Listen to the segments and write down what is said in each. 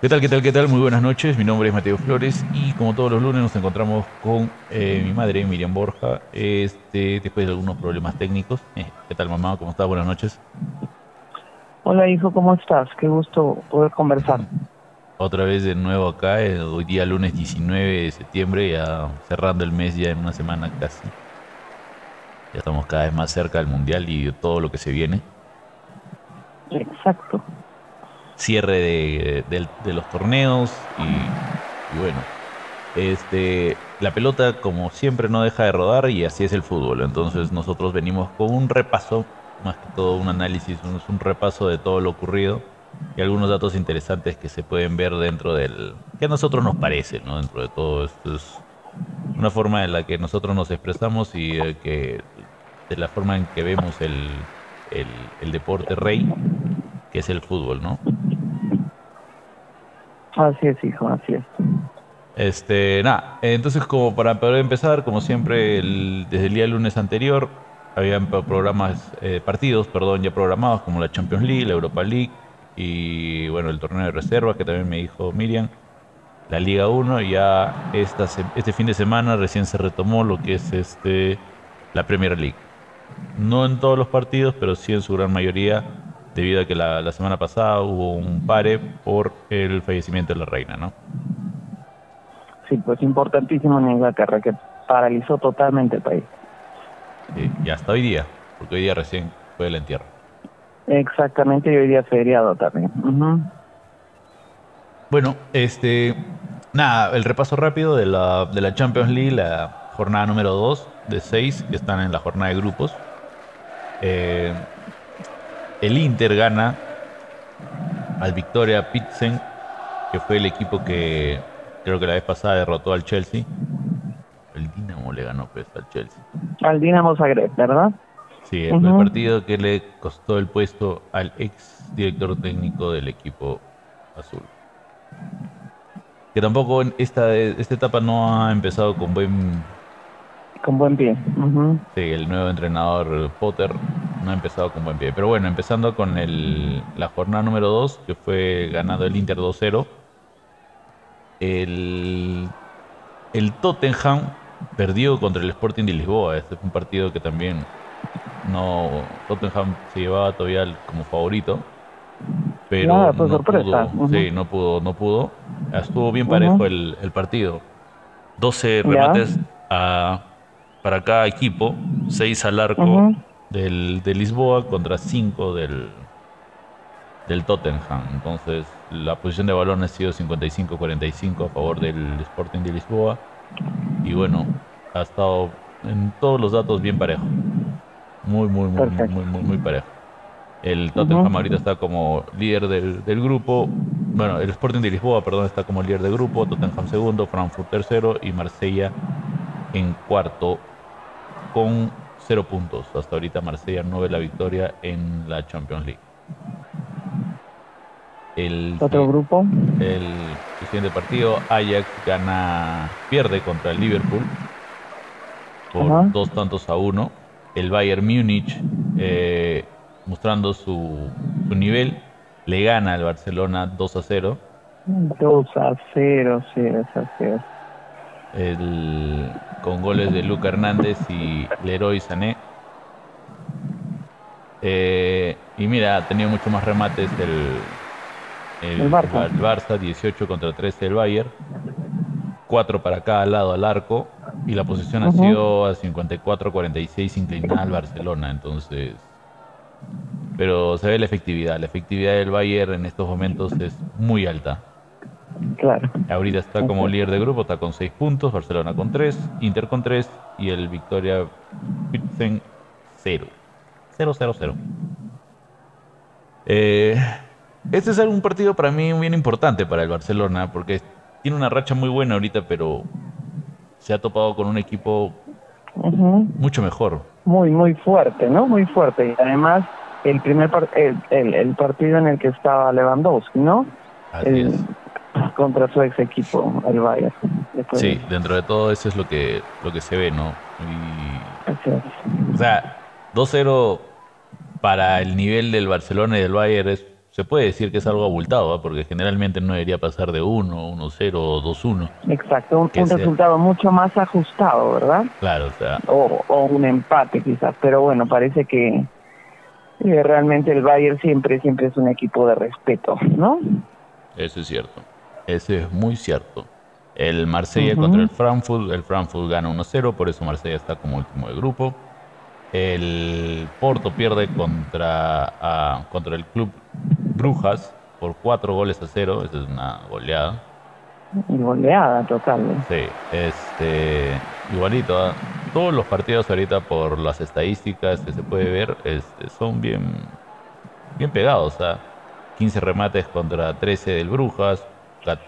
¿Qué tal, qué tal, qué tal? Muy buenas noches. Mi nombre es Mateo Flores y como todos los lunes nos encontramos con eh, mi madre, Miriam Borja, este, después de algunos problemas técnicos. Eh, ¿Qué tal, mamá? ¿Cómo estás? Buenas noches. Hola, hijo, ¿cómo estás? Qué gusto poder conversar. Otra vez de nuevo acá, eh, hoy día lunes 19 de septiembre, ya cerrando el mes ya en una semana casi. Ya estamos cada vez más cerca del Mundial y de todo lo que se viene. Exacto. Cierre de, de- de los torneos y, bueno, este, la pelota como siempre no deja de rodar y así es el fútbol. Entonces nosotros venimos con un repaso, más que todo un análisis, un, un repaso de todo lo ocurrido y algunos datos interesantes que se pueden ver dentro del que a nosotros nos parece, ¿no? Dentro de todo esto es una forma en la que nosotros nos expresamos y eh, que de la forma en que vemos el deporte rey, que es el fútbol, ¿no? Así es, hijo, así es. Este, nada, entonces como para poder empezar, como siempre, el- desde el día lunes anterior, habían pro- programas, eh, partidos, perdón, ya programados, como la Champions League, la Europa League y bueno, el torneo de reserva, que también me dijo Miriam, la Liga 1, y ya esta, este fin de semana recién se retomó lo que es este, la Premier League. No en todos los partidos, pero sí en su gran mayoría, debido a que la, la semana pasada hubo un pare por el fallecimiento de la reina, ¿no? Sí, pues importantísimo en Inglaterra, que paralizó totalmente el país. Y hasta hoy día, porque hoy día recién fue el entierro. Exactamente, y hoy día feriado también. Bueno, este, nada, el repaso rápido de la, de la Champions League, la jornada número 2 de 6 que están en la jornada de grupos. Eh, el Inter gana al Victoria Pilsen, que fue el equipo que creo que la vez pasada derrotó al Chelsea. El Dinamo le ganó pues al Chelsea. Al Dinamo Zagreb, ¿verdad? Sí, el, partido que le costó el puesto al ex director técnico del equipo azul. Que tampoco en esta, esta etapa no ha empezado con buen... Con buen pie. Sí, el nuevo entrenador Potter no ha empezado con buen pie. Pero bueno, empezando con el, la jornada número 2, que fue ganado el Inter 2-0. El, el Tottenham perdió contra el Sporting de Lisboa. Este fue un partido que también no Tottenham se llevaba todavía como favorito. Pero fue no sorpresa. pudo. Sí, no pudo, no pudo. Estuvo bien parejo el, el partido. 12 Ya. remates a- para cada equipo, 6 al arco. Del, de Lisboa contra 5 del, del Tottenham. Entonces, la posición de balón ha sido 55-45 a favor del Sporting de Lisboa. Y bueno, ha estado en todos los datos bien parejo. Muy, muy, muy, muy, Perfecto. muy, muy, muy parejo. El Tottenham Ujú. ahorita está como líder del, del grupo. Bueno, el Sporting de Lisboa, perdón, está como líder del grupo. Tottenham segundo, Frankfurt tercero y Marsella en cuarto con cero puntos. Hasta ahorita Marsella no ve la victoria en la Champions League. El, Otro grupo. el, siguiente partido, Ajax gana, pierde contra el Liverpool por Ajá. dos tantos a uno. El Bayern Múnich, eh, mostrando su, su nivel, le gana al Barcelona 2 a 0. 2 a 0, sí, es así es. El- con goles de Luca Hernández y Leroy Sané. Eh, y mira, ha tenido mucho más remates el, el, El Barça. el Barça, 18 contra 13 el Bayern, 4 para cada lado al arco, y la posición ha Ujú. sido a 54-46 inclinada al Barcelona, entonces... Pero se ve la efectividad, la efectividad del Bayern en estos momentos es muy alta. Claro. Ahorita está como líder de grupo, está con 6 puntos, Barcelona con 3, Inter con 3 y el Victoria Pilsen 0. 0, 0, 0. Eh, este es un partido para mí bien importante para el Barcelona porque tiene una racha muy buena ahorita, pero se ha topado con un equipo mucho mejor. Muy, muy fuerte, ¿no? Muy fuerte. Y además, el primer par- el, el, el partido en el que estaba Lewandowski, ¿no? Así El- es. Contra su ex equipo, el Bayern. Después Sí, de- dentro de todo eso es lo que, lo que se ve, ¿no? Y así es. O sea, 2-0 para el nivel del Barcelona y del Bayern es, se puede decir que es algo abultado, porque generalmente no debería pasar de 1, 1-0 o 2-1. Exacto, un, resultado mucho más ajustado, ¿verdad? Claro, o sea. O, un empate quizás, pero bueno, parece que eh, realmente el Bayern siempre, siempre es un equipo de respeto, ¿no? Eso es cierto, eso es muy cierto. El Marsella contra el Frankfurt, el Frankfurt gana 1-0, por eso Marsella está como último de grupo. El Porto pierde contra, contra el club Brujas por 4 goles a 0, esa es una goleada. Goleada total. Sí, este, igualito, ¿ah? todos los partidos ahorita por las estadísticas que se puede ver este, son bien, bien pegados. 15 ¿ah? remates contra 13 del Brujas,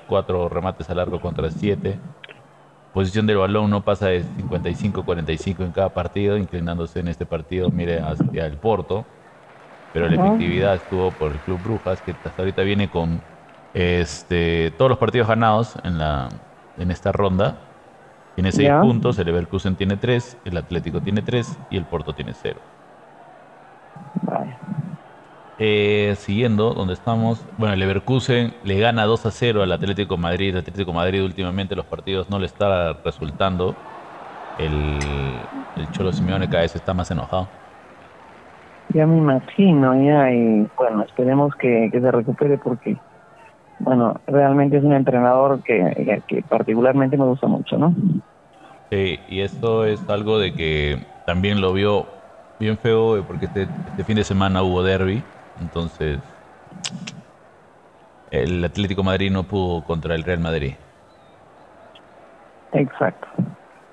4 remates a largo contra 7 posición del balón no pasa de 55-45 en cada partido, inclinándose en este partido, mire, hacia el Porto. Pero la efectividad estuvo por el Club Brujas, que hasta ahorita viene con este, todos los partidos ganados en, la, en esta ronda. Tiene 6 puntos, el Leverkusen tiene 3, el Atlético tiene 3 y el Porto tiene 0. Vale. Eh, siguiendo donde estamos, bueno, el Leverkusen le gana 2 a 0 al Atlético Madrid. El Atlético Madrid últimamente los partidos no le está resultando. El, Cholo Simeone cada vez está más enojado. Ya me imagino, ya, y bueno, esperemos que, se recupere porque, bueno, realmente es un entrenador que, que particularmente me gusta mucho, ¿no? Sí, y esto es algo de que también lo vio bien feo porque este, este fin de semana hubo derby entonces, el Atlético Madrid no pudo contra el Real Madrid. Exacto.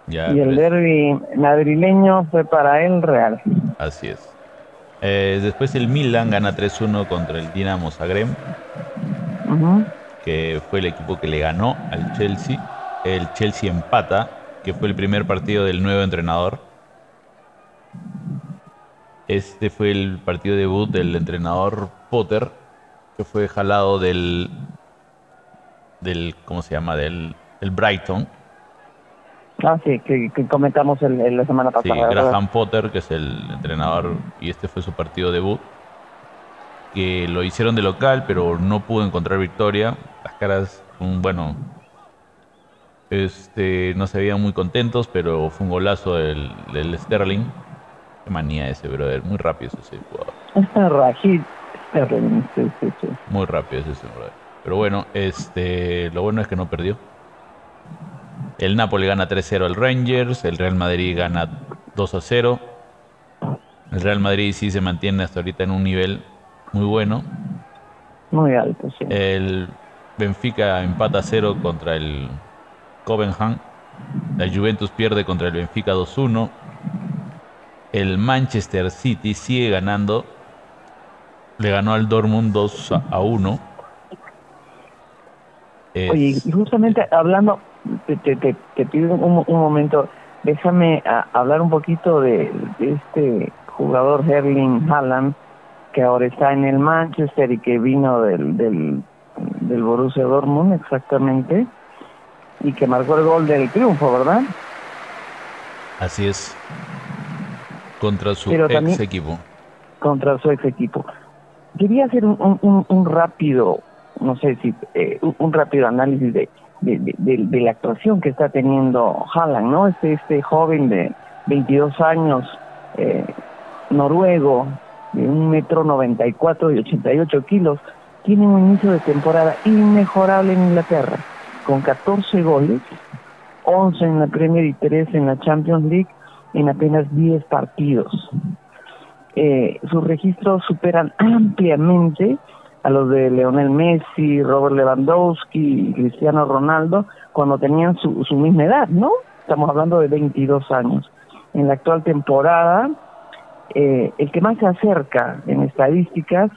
y el derby madrileño fue para el Real. Así es. Eh, después el Milan gana 3-1 contra el Dinamo Zagreb, que fue el equipo que le ganó al Chelsea. El Chelsea empata, que fue el primer partido del nuevo entrenador. Este fue el partido debut del entrenador Potter, que fue jalado del, del ¿cómo se llama? Del, Brighton. Ah, sí, que, comentamos el, la semana pasada. Sí, Graham Potter, que es el entrenador, y este fue su partido debut. Que lo hicieron de local, pero no pudo encontrar victoria. Las caras, un, bueno, este, no se veían muy contentos, pero fue un golazo del, del Sterling manía ese, brother. Muy rápido ese jugador. Muy rápido ese, brother. Pero bueno, este, lo bueno es que no perdió. El Napoli gana 3-0 al Rangers, el Real Madrid gana 2-0. El Real Madrid sí se mantiene hasta ahorita en un nivel muy bueno. Muy alto, sí. El Benfica empata 0 contra el Copenhagen. La Juventus pierde contra el Benfica 2-1 el Manchester City sigue ganando. Le ganó al Dortmund 2 a 1. Oye, justamente hablando, te, pido un, momento, déjame hablar un poquito de, este jugador Erling Haaland, que ahora está en el Manchester y que vino del, del, del Borussia Dortmund exactamente, y que marcó el gol del triunfo, ¿verdad? Así es. Contra su ex equipo. Contra su ex equipo. Quería hacer un, un, rápido, no sé si, eh, un rápido análisis de, de, la actuación que está teniendo Haaland, ¿no? Este, este joven de 22 años, eh, noruego, de un metro 94 y 88 kilos, tiene un inicio de temporada inmejorable en Inglaterra, con 14 goles, 11 en la Premier y 3 en la Champions League, en apenas 10 partidos. Eh, sus registros superan ampliamente a los de Leonel Messi, Robert Lewandowski Cristiano Ronaldo cuando tenían su, su misma edad, ¿no? Estamos hablando de 22 años. En la actual temporada, eh, el que más se acerca en estadísticas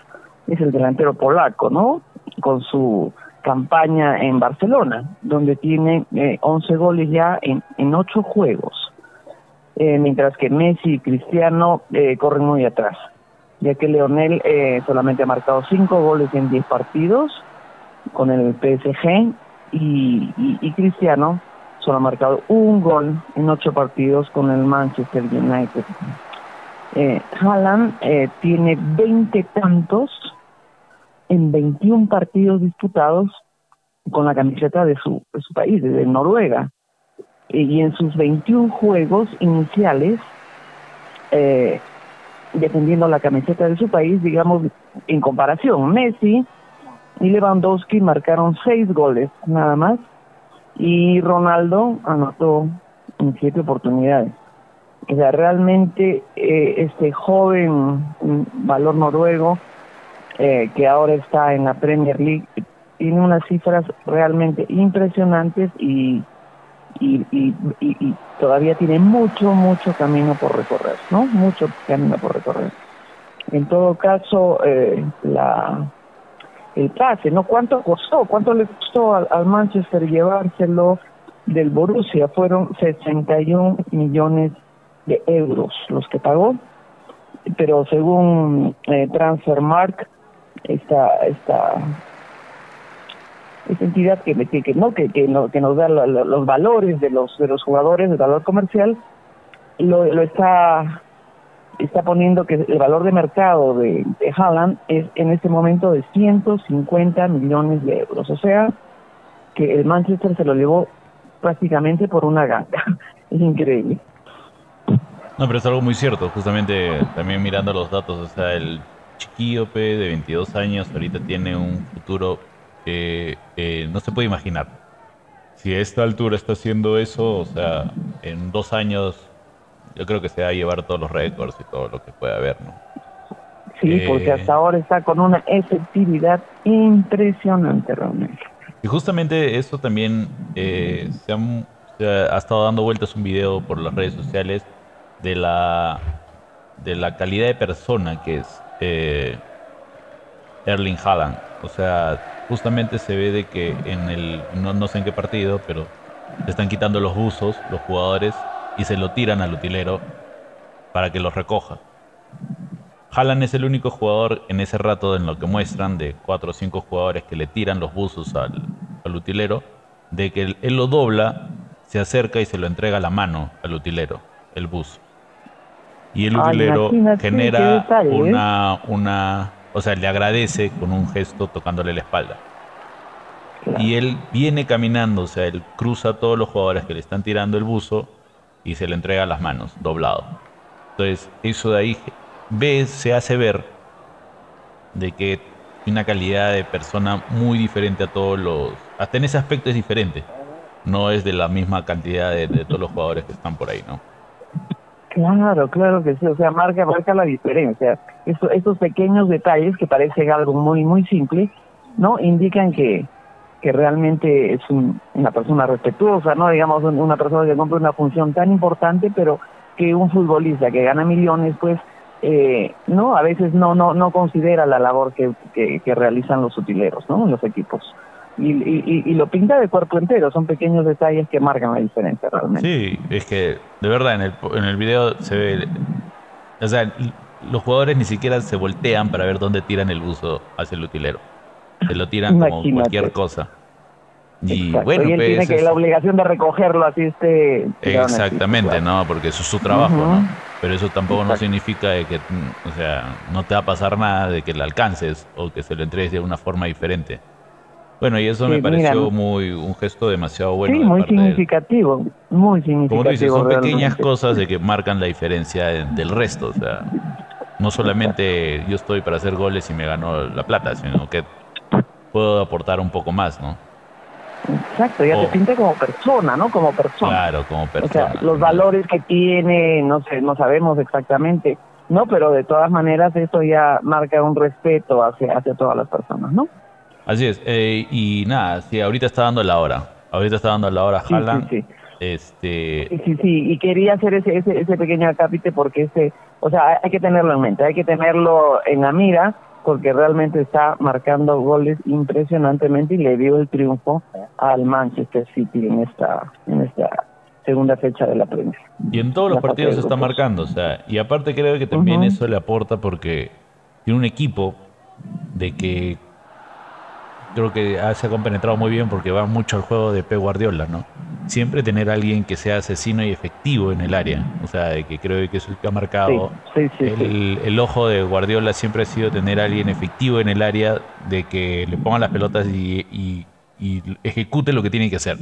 es el delantero polaco, ¿no? Con su campaña en Barcelona, donde tiene eh, 11 goles ya en, en 8 juegos. Eh, mientras que Messi y Cristiano eh, corren muy atrás, ya que Leonel eh, solamente ha marcado cinco goles en diez partidos con el PSG y, Cristiano solo ha marcado un gol en ocho partidos con el Manchester United. Eh, Haaland tiene 20 tantos en 21 partidos disputados con la camiseta de su, de su país, de Noruega. Y en sus 21 juegos iniciales, eh, defendiendo la camiseta de su país, digamos, en comparación, Messi y Lewandowski marcaron seis goles nada más y Ronaldo anotó en siete oportunidades. O sea, realmente eh, este joven valor noruego eh, que ahora está en la Premier League tiene unas cifras realmente impresionantes y, y, todavía tiene mucho, mucho camino por recorrer, ¿no? Mucho camino por recorrer. En todo caso, eh, la el pase, ¿no? ¿Cuánto costó? ¿Cuánto le costó al, Manchester llevárselo del Borussia? Fueron 61 millones de euros los que pagó, pero según eh, Transfermark, esta, esta, esta entidad que, que, no que, que, no, que nos da los valores de los de los jugadores, el valor comercial, lo, lo está está poniendo que el valor de mercado de, de Haaland es en este momento de 150 millones de euros. O sea, que el Manchester se lo llevó prácticamente por una ganga. es increíble. No, pero es algo muy cierto. Justamente también mirando los datos, o sea, el chiquillo de 22 años ahorita tiene un futuro que eh, no se puede imaginar. Si a esta altura está haciendo eso, o sea, en dos años yo creo que se va a llevar todos los récords y todo lo que pueda haber, ¿no? Sí, eh, porque hasta ahora está con una efectividad impresionante, realmente. Y justamente esto también eh, se, ha, estado dando vueltas un video por las redes sociales de la de la calidad de persona que es eh, Erling Haaland. O sea, justamente se ve de que en el, no, no sé en qué partido, pero se están quitando los buzos, los jugadores, y se lo tiran al utilero para que los recoja. Haaland es el único jugador en ese rato en lo que muestran de cuatro o cinco jugadores que le tiran los buzos al, utilero, de que él, lo dobla, se acerca y se lo entrega a la mano al utilero, el bus. Y el utilero genera ¿eh? una, una, o sea, le agradece con un gesto tocándole la espalda. Y él viene caminando, o sea, él cruza a todos los jugadores que le están tirando el buzo y se le entrega a las manos, doblado. Entonces, eso de ahí ve, se hace ver de que tiene una calidad de persona muy diferente a todos los... Hasta en ese aspecto es diferente. No es de la misma cantidad de, todos los jugadores que están por ahí, ¿no? Claro, claro que sí. O sea, marca, marca la diferencia. Eso, esos pequeños detalles que parecen algo muy, muy simple, ¿no? Indican que, que realmente es una persona respetuosa, no digamos una persona que cumple una función tan importante, pero que un futbolista que gana millones, pues eh, no a veces no no no considera la labor que, que, realizan los utileros, ¿no? Los equipos. Y, y, y, lo pinta de cuerpo entero, son pequeños detalles que marcan la diferencia realmente. Sí, es que de verdad en el, en el video se ve, o sea, los jugadores ni siquiera se voltean para ver dónde tiran el buzo hacia el utilero se lo tiran como cualquier cosa. Y bueno, y él tiene pues, que la obligación de recogerlo así este Exactamente, ¿no? Porque eso es su trabajo, ¿no? Pero eso tampoco no significa de que, o sea, no te va a pasar nada de que le alcances o que se lo entregues de una forma diferente. Bueno, y eso me pareció muy un gesto demasiado bueno. Sí, muy significativo, muy significativo. Como tú dices, son pequeñas cosas de que marcan la diferencia del resto, o sea, no solamente yo estoy para hacer goles y me gano la plata, sino que puedo aportar un poco más, ¿no? Exacto, ya se pinta como persona, ¿no? Como persona. Claro, como persona. O sea, los valores que tiene, no sé, no sabemos exactamente, ¿no? Pero de todas maneras eso ya marca un respeto hacia, hacia todas las personas, ¿no? Así es, eh, y nada, sí, ahorita está dando la hora. Ahorita está dando la hora Haaland. Sí, sí, Este... sí, sí, sí, y quería hacer ese, ese, ese pequeño acápite porque ese, o sea, hay que tenerlo en mente, hay que tenerlo en la mira porque realmente está marcando goles impresionantemente y le dio el triunfo al Manchester City en esta en esta segunda fecha de la Premier. Y en todos los partidos se está marcando, o sea, y aparte creo que también eso le aporta porque tiene un equipo de que creo que se ha compenetrado muy bien porque va mucho al juego de Pep Guardiola, ¿no? siempre tener a alguien que sea asesino y efectivo en el área. O sea, que creo que es el que ha marcado el, ojo de Guardiola siempre ha sido tener a alguien efectivo en el área, de que le pongan las pelotas y, ejecute lo que tiene que hacer,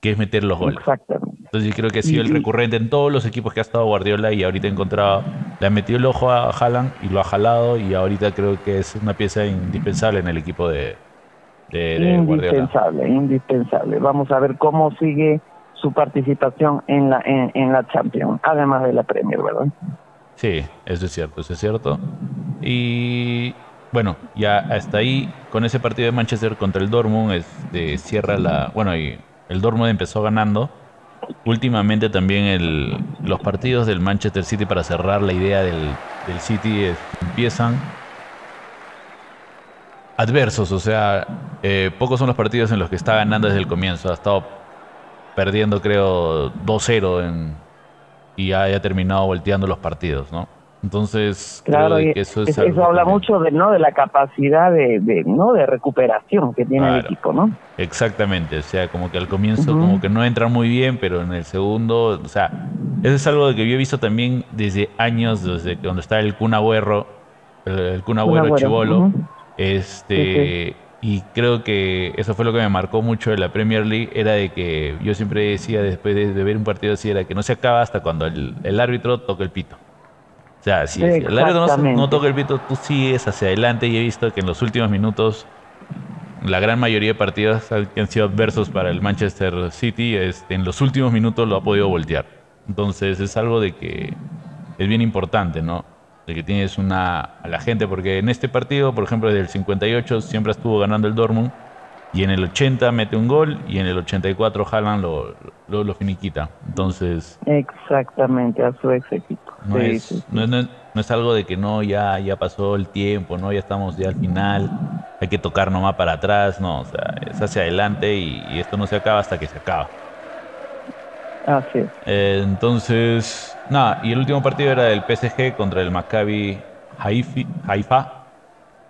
que es meter los goles. Entonces yo creo que ha sido el recurrente en todos los equipos que ha estado Guardiola y ahorita ha encontrado, le ha metido el ojo a Haaland y lo ha jalado y ahorita creo que es una pieza indispensable en el equipo de, indispensable, indispensable. Vamos a ver cómo sigue su participación en la en, la Champions, además de la Premier, ¿verdad? Sí, eso es cierto, eso es cierto. Y bueno, ya hasta ahí, con ese partido de Manchester contra el Dortmund, este, cierra la... Bueno, y el Dortmund empezó ganando. Últimamente también el, los partidos del Manchester City para cerrar la idea del, del City empiezan adversos, o sea, eh, pocos son los partidos en los que está ganando desde el comienzo. Ha estado perdiendo, creo, 2-0 y ha, terminado volteando los partidos, ¿no? Entonces, claro, que eso, es eso habla mucho de no de la capacidad de, no de recuperación que tiene el equipo, ¿no? Exactamente, o sea, como que al comienzo como que no entra muy bien, pero en el segundo, o sea, eso es algo que yo he visto también desde años, desde cuando está el Kun Agüero, el, Kun Agüero, Chivolo, este, y creo que eso fue lo que me marcó mucho de la Premier League, era de que yo siempre decía después de, ver un partido así, era que no se acaba hasta cuando el, árbitro toca el pito. O sea, si, el árbitro no, toca el pito, tú sigues hacia adelante y he visto que en los últimos minutos la gran mayoría de partidos que han sido adversos para el Manchester City, este, en los últimos minutos lo ha podido voltear. Entonces es algo de que es bien importante, ¿no? De que tienes una a la gente, porque en este partido, por ejemplo, desde el 58 siempre estuvo ganando el Dortmund y en el 80 mete un gol y en el 84 Haaland lo, lo, finiquita. Entonces... Exactamente, a su ex equipo. No, es, No, es, algo de que no, ya, ya pasó el tiempo, no, ya estamos ya al final, hay que tocar nomás para atrás, no, o sea, es hacia adelante y, esto no se acaba hasta que se acaba. Así es. Eh, entonces, Nada, y el último partido era del PSG contra el Maccabi Haifa,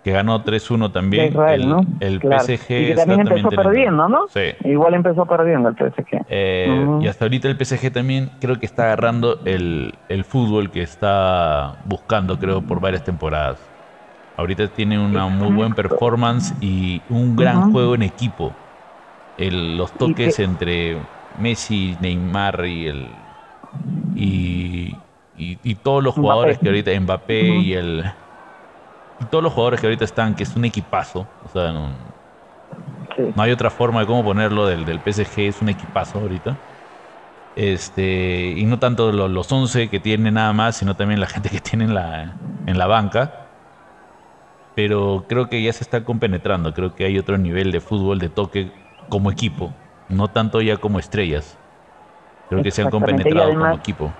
que ganó 3-1 también. Israel, el, ¿no? el PSG y también empezó perdiendo, ¿no? Sí. Igual empezó perdiendo el PSG. Eh, y hasta ahorita el PSG también creo que está agarrando el, el fútbol que está buscando, creo, por varias temporadas. Ahorita tiene una muy buena performance y un gran juego en equipo. El, los toques entre Messi, Neymar y el y, y, todos los jugadores que ahorita, Mbappé y el... todos los jugadores que ahorita están, que es un equipazo, o sea, no, hay otra forma de cómo ponerlo del, del PSG, es un equipazo ahorita. Este, y no tanto los, los 11 que tiene nada más, sino también la gente que tiene en la, en la banca. Pero creo que ya se está compenetrando, creo que hay otro nivel de fútbol de toque como equipo, no tanto ya como estrellas. Creo que se han compenetrado como equipo.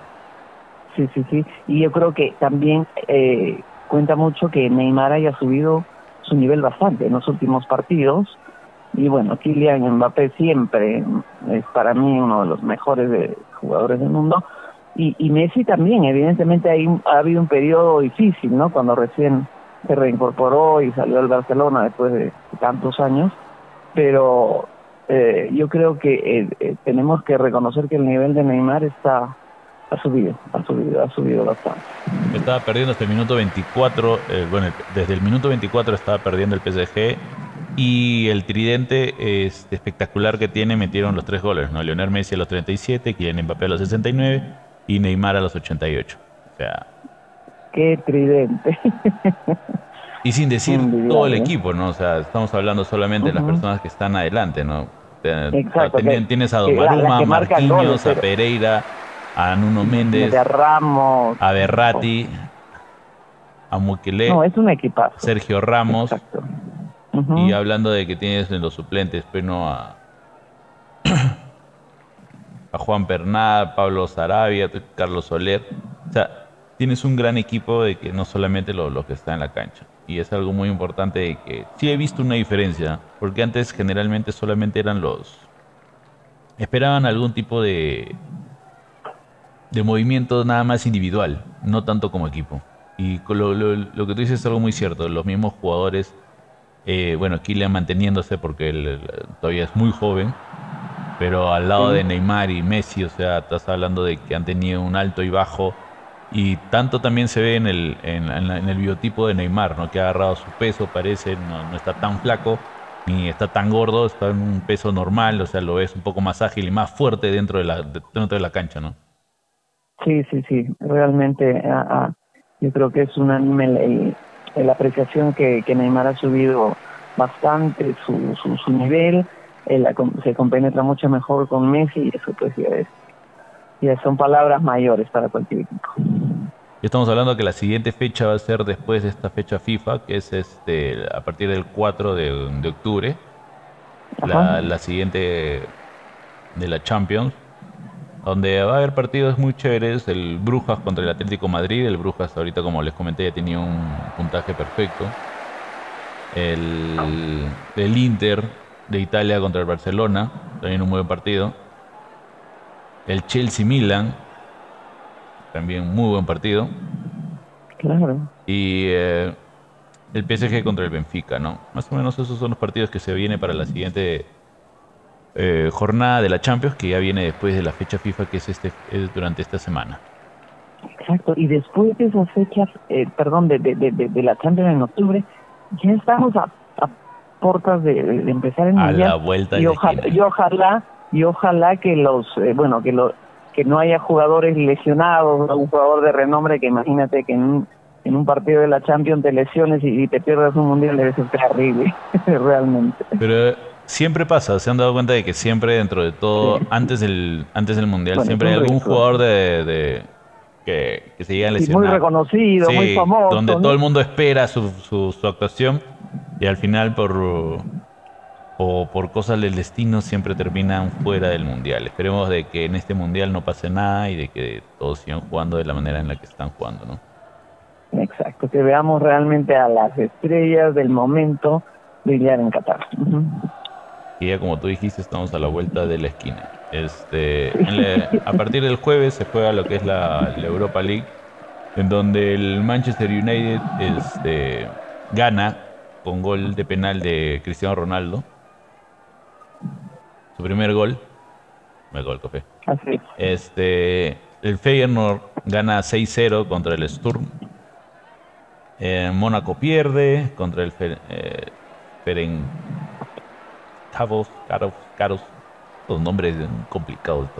Sí, sí, sí. Y yo creo que también eh, cuenta mucho que Neymar haya subido su nivel bastante en los últimos partidos. Y bueno, Kylian Mbappé siempre es para mí uno de los mejores jugadores del mundo. Y, y Messi también, evidentemente hay, ha habido un periodo difícil, ¿no? Cuando recién se reincorporó y salió al Barcelona después de tantos años. Pero eh, yo creo que eh, eh, tenemos que reconocer que el nivel de Neymar está ha subido, ha subido, ha subido bastante. Estaba perdiendo hasta el minuto 24, bueno, desde el minuto 24 estaba perdiendo el PSG y el tridente es espectacular que tiene metieron los tres goles, ¿no? Lionel Messi a los 37, Kylian Mbappé a los 69 y Neymar a los 88. O sea, qué tridente. Y sin decir todo el equipo, ¿no? O sea, estamos hablando solamente de las personas que están adelante, ¿no? Exacto, tienes a Domaruma, a Marquinhos, a Pereira, a Nuno Méndez, a Ramos, a Berrati, a Mukele, no, es un equipazo. Sergio Ramos. Exacto. Y hablando de que tienes en los suplentes, pues no a, a Juan Pernada, Pablo Sarabia, Carlos Soler. O sea, tienes un gran equipo de que no solamente los lo que está en la cancha y es algo muy importante que sí he visto una diferencia, porque antes generalmente solamente eran los... esperaban algún tipo de, de movimiento nada más individual, no tanto como equipo. Y lo, lo, que tú dices es algo muy cierto, los mismos jugadores, eh, bueno, Kylian manteniéndose porque él, todavía es muy joven, pero al lado de Neymar y Messi, o sea, estás hablando de que han tenido un alto y bajo y tanto también se ve en el, en, el biotipo de Neymar, ¿no? que ha agarrado su peso, parece, no, está tan flaco ni está tan gordo, está en un peso normal, o sea, lo ves un poco más ágil y más fuerte dentro de la, dentro de la cancha, ¿no? Sí, sí, sí, realmente yo creo que es unánime la apreciación que, que Neymar ha subido bastante su, su, su nivel, se compenetra mucho mejor con Messi y eso pues ya es ya son palabras mayores para cualquier equipo. Estamos hablando de que la siguiente fecha va a ser después de esta fecha FIFA, que es este a partir del 4 de, octubre, la, la, siguiente de la Champions, donde va a haber partidos muy chéveres, el Brujas contra el Atlético Madrid, el Brujas ahorita como les comenté ya tenía un puntaje perfecto, el, el Inter de Italia contra el Barcelona, también un buen partido, el Chelsea Milan, también muy buen partido. Claro. Y eh, el PSG contra el Benfica, ¿no? Más o menos esos son los partidos que se vienen para la siguiente eh, jornada de la Champions, que ya viene después de la fecha FIFA, que es, este, durante esta semana. Exacto, y después de esas fechas, eh, perdón, de, de, de, la Champions en octubre, ya estamos a, a puertas de, empezar el a la vuelta y, ojalá, y ojalá y ojalá que los, eh, bueno, que lo, que no haya jugadores lesionados, un jugador de renombre que imagínate que en un, en un partido de la Champions te lesiones y, te pierdas un mundial debe ser terrible, realmente. Pero siempre pasa, se han dado cuenta de que siempre dentro de todo, antes del antes del mundial, siempre hay algún jugador de, que, que, se llega a lesionar. muy reconocido, muy famoso. Donde todo el mundo espera su, su, su actuación y al final por o por cosas del destino siempre terminan fuera del mundial. Esperemos de que en este mundial no pase nada y de que todos sigan jugando de la manera en la que están jugando, ¿no? Exacto, que veamos realmente a las estrellas del momento brillar en Qatar. Y ya como tú dijiste, estamos a la vuelta de la esquina. Este, a partir del jueves se juega lo que es la, Europa League, en donde el Manchester United este, gana con gol de penal de Cristiano Ronaldo su primer gol. El gol, café. Así. Este, el Feyenoord gana 6-0 contra el Sturm. Eh, Mónaco pierde contra el eh, Feren Caros, Caros, Los nombres complicados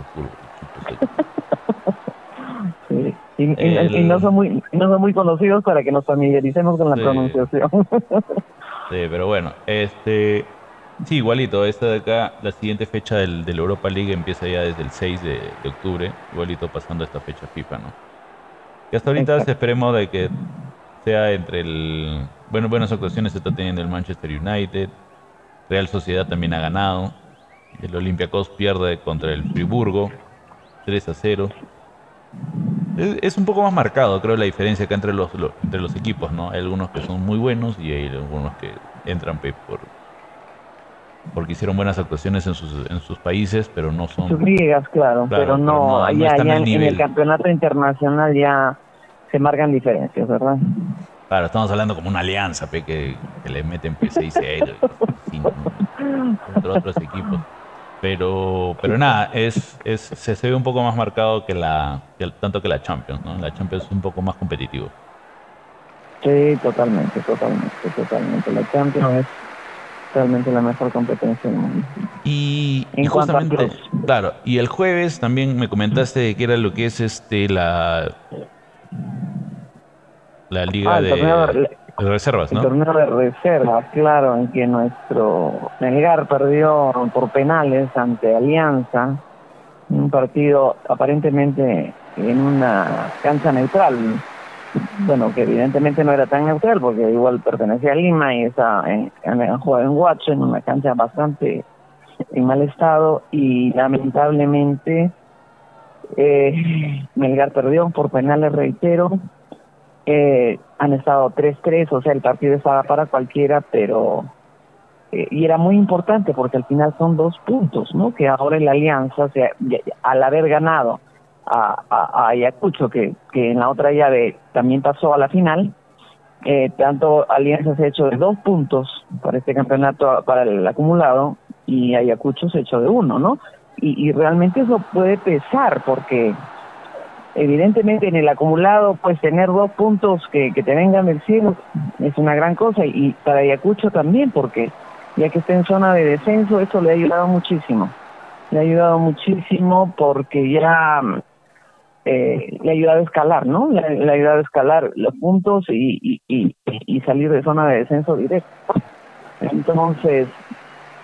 sí. y, y, no son muy, no son muy conocidos para que nos familiaricemos con la pronunciación. sí, pero bueno, este Sí, igualito. Esta de acá, la siguiente fecha del, del Europa League empieza ya desde el 6 de, octubre. Igualito pasando esta fecha FIFA, ¿no? Y hasta ahorita esperemos de que sea entre el... Bueno, buenas actuaciones está teniendo el Manchester United. Real Sociedad también ha ganado. El Olympiacos pierde contra el Friburgo. 3 a 0. Es, un poco más marcado, creo, la diferencia acá entre los, entre los equipos, ¿no? Hay algunos que son muy buenos y hay algunos que entran por, porque hicieron buenas actuaciones en sus, en sus países, pero no son... Sus ligas, claro, pero no, ya, en, el campeonato internacional ya se marcan diferencias, ¿verdad? Claro, estamos hablando como una alianza pe, que, le meten P6 entre otros equipos. Pero, pero nada, es, es, se, ve un poco más marcado que la, tanto que la Champions, ¿no? La Champions es un poco más competitivo. Sí, totalmente, totalmente, totalmente. La Champions es realmente la mejor competencia del mundo. Y, justamente, claro, y el jueves también me comentaste que era lo que es este la la liga ah, de, reservas, ¿no? El torneo de reservas, claro, en que nuestro Melgar perdió por penales ante Alianza, un partido aparentemente en una cancha neutral bueno, que evidentemente no era tan neutral porque igual pertenecía a Lima y está en, en, en Huacho, en una cancha bastante en mal estado y lamentablemente eh, Melgar perdió por penales, reitero. Eh, han estado 3-3, o sea, el partido estaba para cualquiera, pero... Eh, y era muy importante porque al final son dos puntos, ¿no? Que ahora en la alianza, o sea, al haber ganado a, Ayacucho, que, que en la otra llave también pasó a la final. Eh, tanto Alianza se ha hecho de dos puntos para este campeonato, para el acumulado, y Ayacucho se ha hecho de uno, ¿no? y, realmente eso puede pesar porque evidentemente en el acumulado pues tener dos puntos que, que te vengan del cielo es una gran cosa y para Ayacucho también porque ya que está en zona de descenso eso le ha ayudado muchísimo le ha ayudado muchísimo porque ya eh, le ha ayudado a escalar, ¿no? Le, ha ayudado a escalar los puntos y, y, y, salir de zona de descenso directo. Entonces,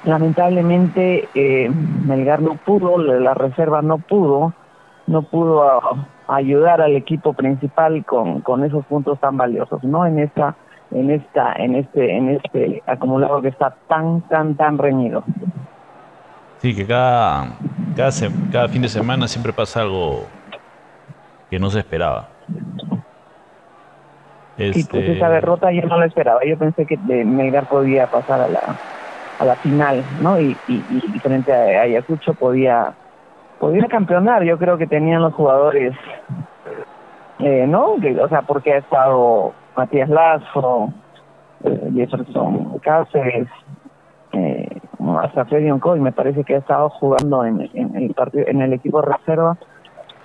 lamentablemente, eh, Melgar no pudo, la reserva no pudo, no pudo ayudar al equipo principal con, con esos puntos tan valiosos, ¿no? En esta en esta en este en este acumulado que está tan tan tan reñido. Sí, que cada cada, cada fin de semana siempre pasa algo que no se esperaba. Este... pues esa derrota yo no la esperaba. Yo pensé que Melgar podía pasar a la, a la final, ¿no? Y, y, frente a Ayacucho podía, podía campeonar. Yo creo que tenían los jugadores, eh, ¿no? o sea, porque ha estado Matías Lazo, eh, Jefferson Cáceres, eh, hasta Freddy y me parece que ha estado jugando en, el partido, en el equipo reserva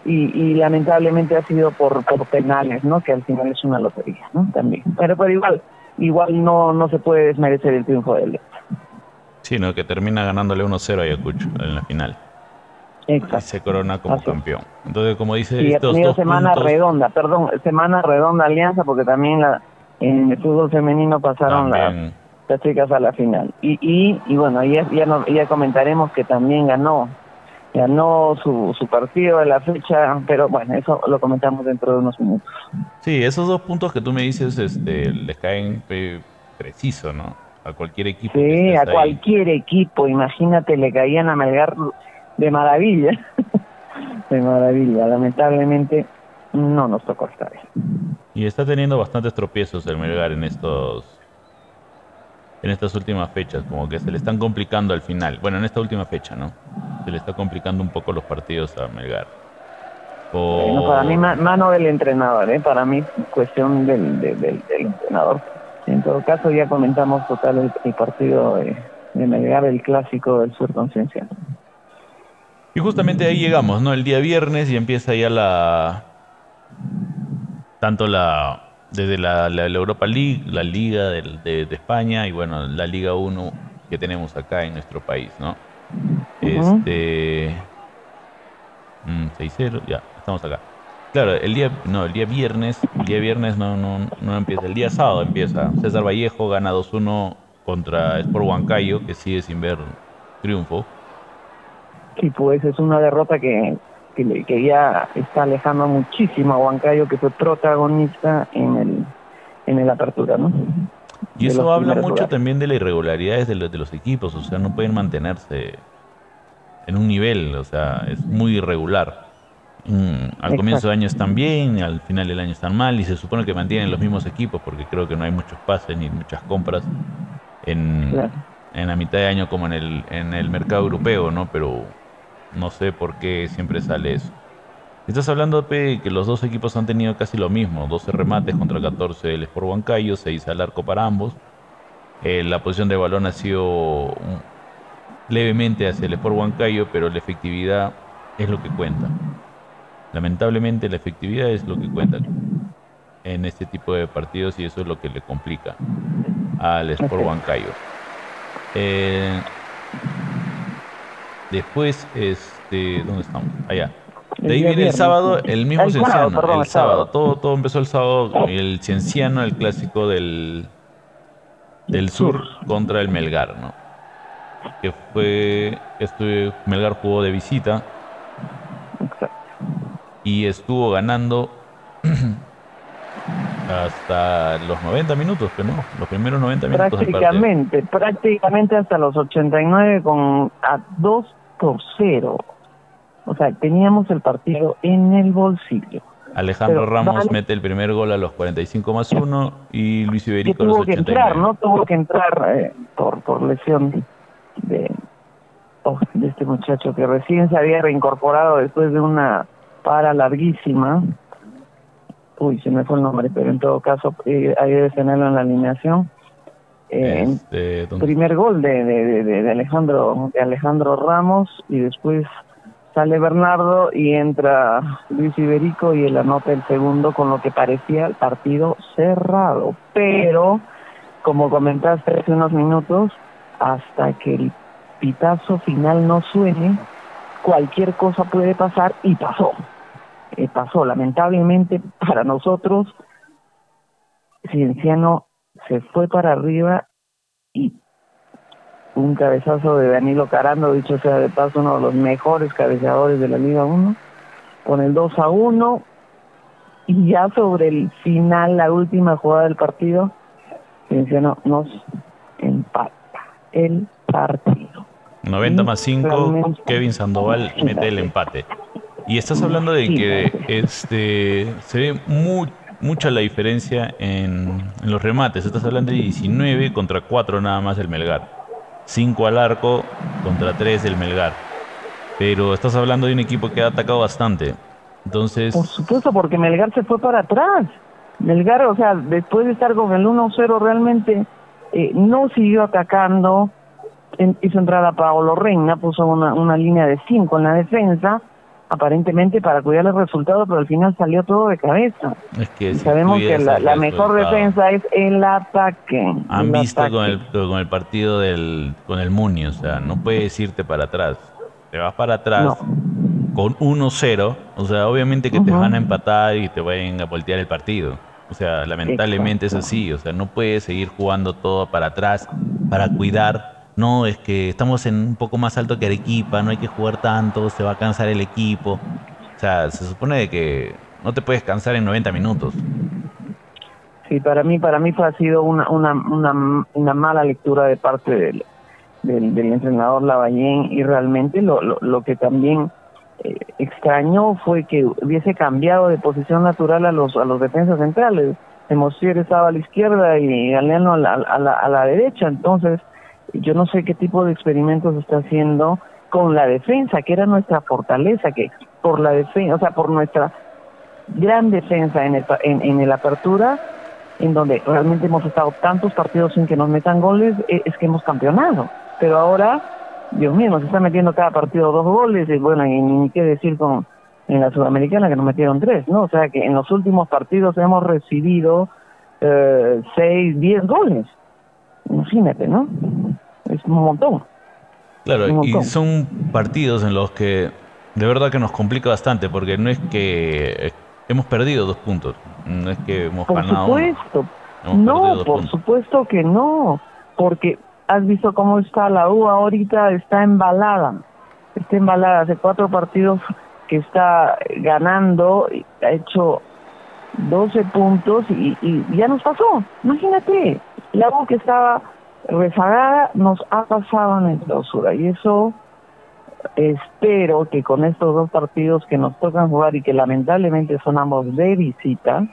y, lamentablemente ha sido por, por penales, ¿no? Que al final es una lotería, ¿no? También. Pero, pero igual, igual no, no se puede desmerecer el triunfo del Sí, ¿no? Que termina ganándole 1-0 a Ayacucho en la final. Exacto. Y se corona como campeón. Entonces, como dice, y estos ha tenido semana redonda, perdón, semana redonda Alianza, porque también la, en el fútbol femenino pasaron las, chicas a la final. Y, y, y bueno, ya, ya, no, ya comentaremos que también ganó ganó su, su partido de la fecha, pero bueno, eso lo comentamos dentro de unos minutos. Sí, esos dos puntos que tú me dices este, les caen preciso, ¿no? A cualquier equipo. Sí, a cualquier equipo, imagínate, le caían a Melgar de maravilla, de maravilla, lamentablemente no nos tocó estar. Y está teniendo bastantes tropiezos el Melgar en estos en estas últimas fechas, como que se le están complicando al final. Bueno, en esta última fecha, ¿no? Se le está complicando un poco los partidos a Melgar. para mí, mano del entrenador, ¿eh? Para mí, cuestión del, del, entrenador. En todo caso, ya comentamos total el, partido de, Melgar, el clásico del sur conciencia. Y justamente ahí llegamos, ¿no? El día viernes y empieza ya la... Tanto la desde la, Europa League, la Liga de, España y bueno, la Liga 1 que tenemos acá en nuestro país, ¿no? Este. 6-0, mm, ya, estamos acá. Claro, el día, no, el día viernes, el día viernes no, no, no empieza, el día sábado empieza. César Vallejo gana 2-1 contra Sport Huancayo, que sigue sin ver triunfo. Sí, pues es una derrota que que, ya está alejando muchísimo a Huancayo, que fue protagonista en el, en el apertura, ¿no? Y eso habla mucho también de las irregularidades de los, de los equipos, o sea, no pueden mantenerse en un nivel, o sea, es muy irregular. Mm, al comienzo del año están bien, al final del año están mal, y se supone que mantienen los mismos equipos, porque creo que no hay muchos pases ni muchas compras en, en la mitad de año como en el, en el mercado europeo, ¿no? Pero no sé por qué siempre sale eso. Estás hablando, de que los dos equipos han tenido casi lo mismo. 12 remates contra 14 el Sport Huancayo, 6 al arco para ambos. Eh, la posición de balón ha sido levemente hacia el Sport Huancayo, pero la efectividad es lo que cuenta. Lamentablemente la efectividad es lo que cuenta en este tipo de partidos y eso es lo que le complica al Sport Huancayo. Eh, Después, este, ¿dónde estamos? Allá. De ahí viene el sábado, el mismo Cienciano, el sábado, todo, todo empezó el sábado, el Cienciano, el clásico del, del sur contra el Melgar, ¿no? Que fue, este, Melgar jugó de visita y estuvo ganando hasta los 90 minutos, que no, los primeros 90 minutos. Prácticamente, prácticamente hasta los 89 con a 2 por 0. O sea, teníamos el partido en el bolsillo. Alejandro Ramos mete el primer gol a los 45 más 1 y Luis Iberico a los 89. Tuvo que entrar, ¿no? Tuvo que entrar eh, por, por lesión de, oh, de este muchacho que recién se había reincorporado después de una para larguísima uy, se me fue el nombre, pero en todo caso, eh, ahí debe tenerlo en la alineación. Este, primer gol de, de, de, Alejandro de Alejandro Ramos y después sale Bernardo y entra Luis Iberico y él anota el segundo con lo que parecía el partido cerrado. Pero, como comentaste hace unos minutos, hasta que el pitazo final no suene, cualquier cosa puede pasar y pasó. Eh, pasó, lamentablemente para nosotros, Cienciano se fue para arriba y un cabezazo de Danilo Carando, dicho sea de paso, uno de los mejores cabeceadores de la Liga 1, con el 2 a 1, y ya sobre el final, la última jugada del partido, Cienciano nos empata el partido. 90 más 5, Kevin Sandoval mete el empate. Y estás hablando de que este se ve muy, mucha la diferencia en, en, los remates. Estás hablando de 19 contra 4 nada más el Melgar. 5 al arco contra 3 del Melgar. Pero estás hablando de un equipo que ha atacado bastante. Entonces... Por supuesto, porque Melgar se fue para atrás. Melgar, o sea, después de estar con el 1-0 realmente eh, no siguió atacando. hizo entrar a Paolo Reina, puso una, una línea de 5 en la defensa aparentemente para cuidar el resultado, pero al final salió todo de cabeza. Es que sabemos que la, mejor defensa es el ataque. Han visto Con, el, con el partido del con el Muni, o sea, no puedes irte para atrás. Te vas para atrás con 1-0, o sea, obviamente que te van a empatar y te vayan a voltear el partido. O sea, lamentablemente es así, o sea, no puedes seguir jugando todo para atrás para cuidar no, es que estamos en un poco más alto que Arequipa, no hay que jugar tanto, se va a cansar el equipo. O sea, se supone que no te puedes cansar en 90 minutos. Sí, para mí, para mí ha sido una, una, una, una mala lectura de parte del, del, entrenador Lavallén y realmente lo, lo, lo que también eh, extrañó fue que hubiese cambiado de posición natural a los, a los defensas centrales. Mosier estaba a la izquierda y Galeano a la, a la, a la derecha, entonces yo no sé qué tipo de experimentos está haciendo con la defensa, que era nuestra fortaleza, que por la defensa, o sea, por nuestra gran defensa en el, en, el apertura, en donde realmente hemos estado tantos partidos sin que nos metan goles, e, es que hemos campeonado. Pero ahora, Dios mío, nos está metiendo cada partido dos goles, y bueno, y ni qué decir con en la Sudamericana que nos metieron tres, ¿no? O sea que en los últimos partidos hemos recibido eh, seis, diez goles. Imagínate, ¿no? Un montón. Claro, y son partidos en los que de verdad que nos complica bastante, porque no es que hemos perdido dos puntos, no es que hemos por Supuesto. No, por supuesto que no, porque has visto cómo está la U ahorita, está embalada, está embalada, hace cuatro partidos que está ganando, ha hecho 12 puntos y, y ya nos pasó, imagínate, la U que estaba rezagada nos ha pasado en el clausura y eso espero que con estos dos partidos que nos tocan jugar y que lamentablemente son ambos de visita,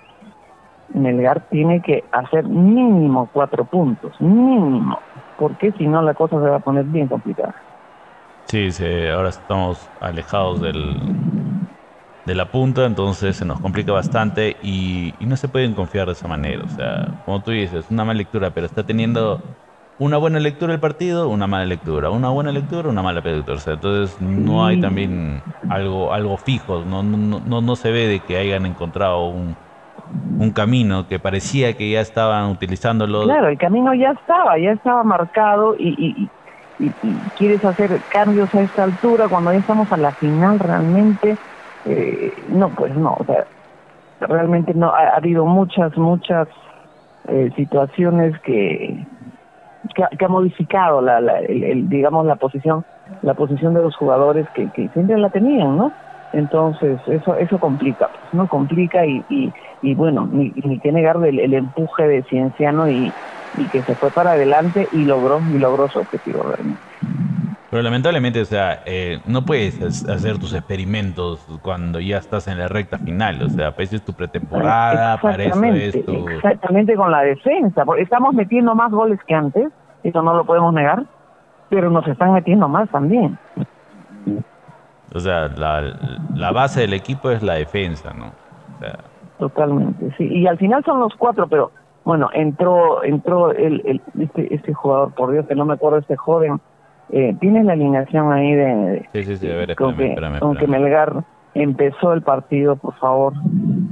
Melgar tiene que hacer mínimo cuatro puntos, mínimo, porque si no la cosa se va a poner bien complicada. Sí, sí ahora estamos alejados del, de la punta, entonces se nos complica bastante y, y no se pueden confiar de esa manera. O sea, como tú dices, una mala lectura, pero está teniendo una buena lectura del partido, una mala lectura, una buena lectura, una mala lectura. entonces no hay también algo, algo fijo, no, no, no, se ve de que hayan encontrado un, un camino que parecía que ya estaban utilizándolo. Claro, el camino ya estaba, ya estaba marcado y, y, quieres hacer cambios a esta altura cuando ya estamos a la final realmente, eh, no, pues no, o sea, realmente no, ha, habido muchas, muchas eh, situaciones que que, ha modificado la, la el, digamos la posición la posición de los jugadores que, que siempre la tenían no entonces eso eso complica pues, no complica y, y, y bueno ni, ni que negar el, el, empuje de Cienciano y, y que se fue para adelante y logró y logró su objetivo realmente pero lamentablemente, o sea, eh, no puedes hacer tus experimentos cuando ya estás en la recta final. O sea, pues es tu pretemporada, para eso es tu... Exactamente con la defensa. Porque estamos metiendo más goles que antes, eso no lo podemos negar, pero nos están metiendo más también. O sea, la, la base del equipo es la defensa, ¿no? Totalmente, sí. Y al final son los cuatro, pero bueno, entró entró el, el este, este jugador, por Dios que no me acuerdo, este joven, eh, ¿tienes la alineación ahí de... Sí, sí, sí, a ver, con, espérame, que, con que Melgar empezó el partido, por favor.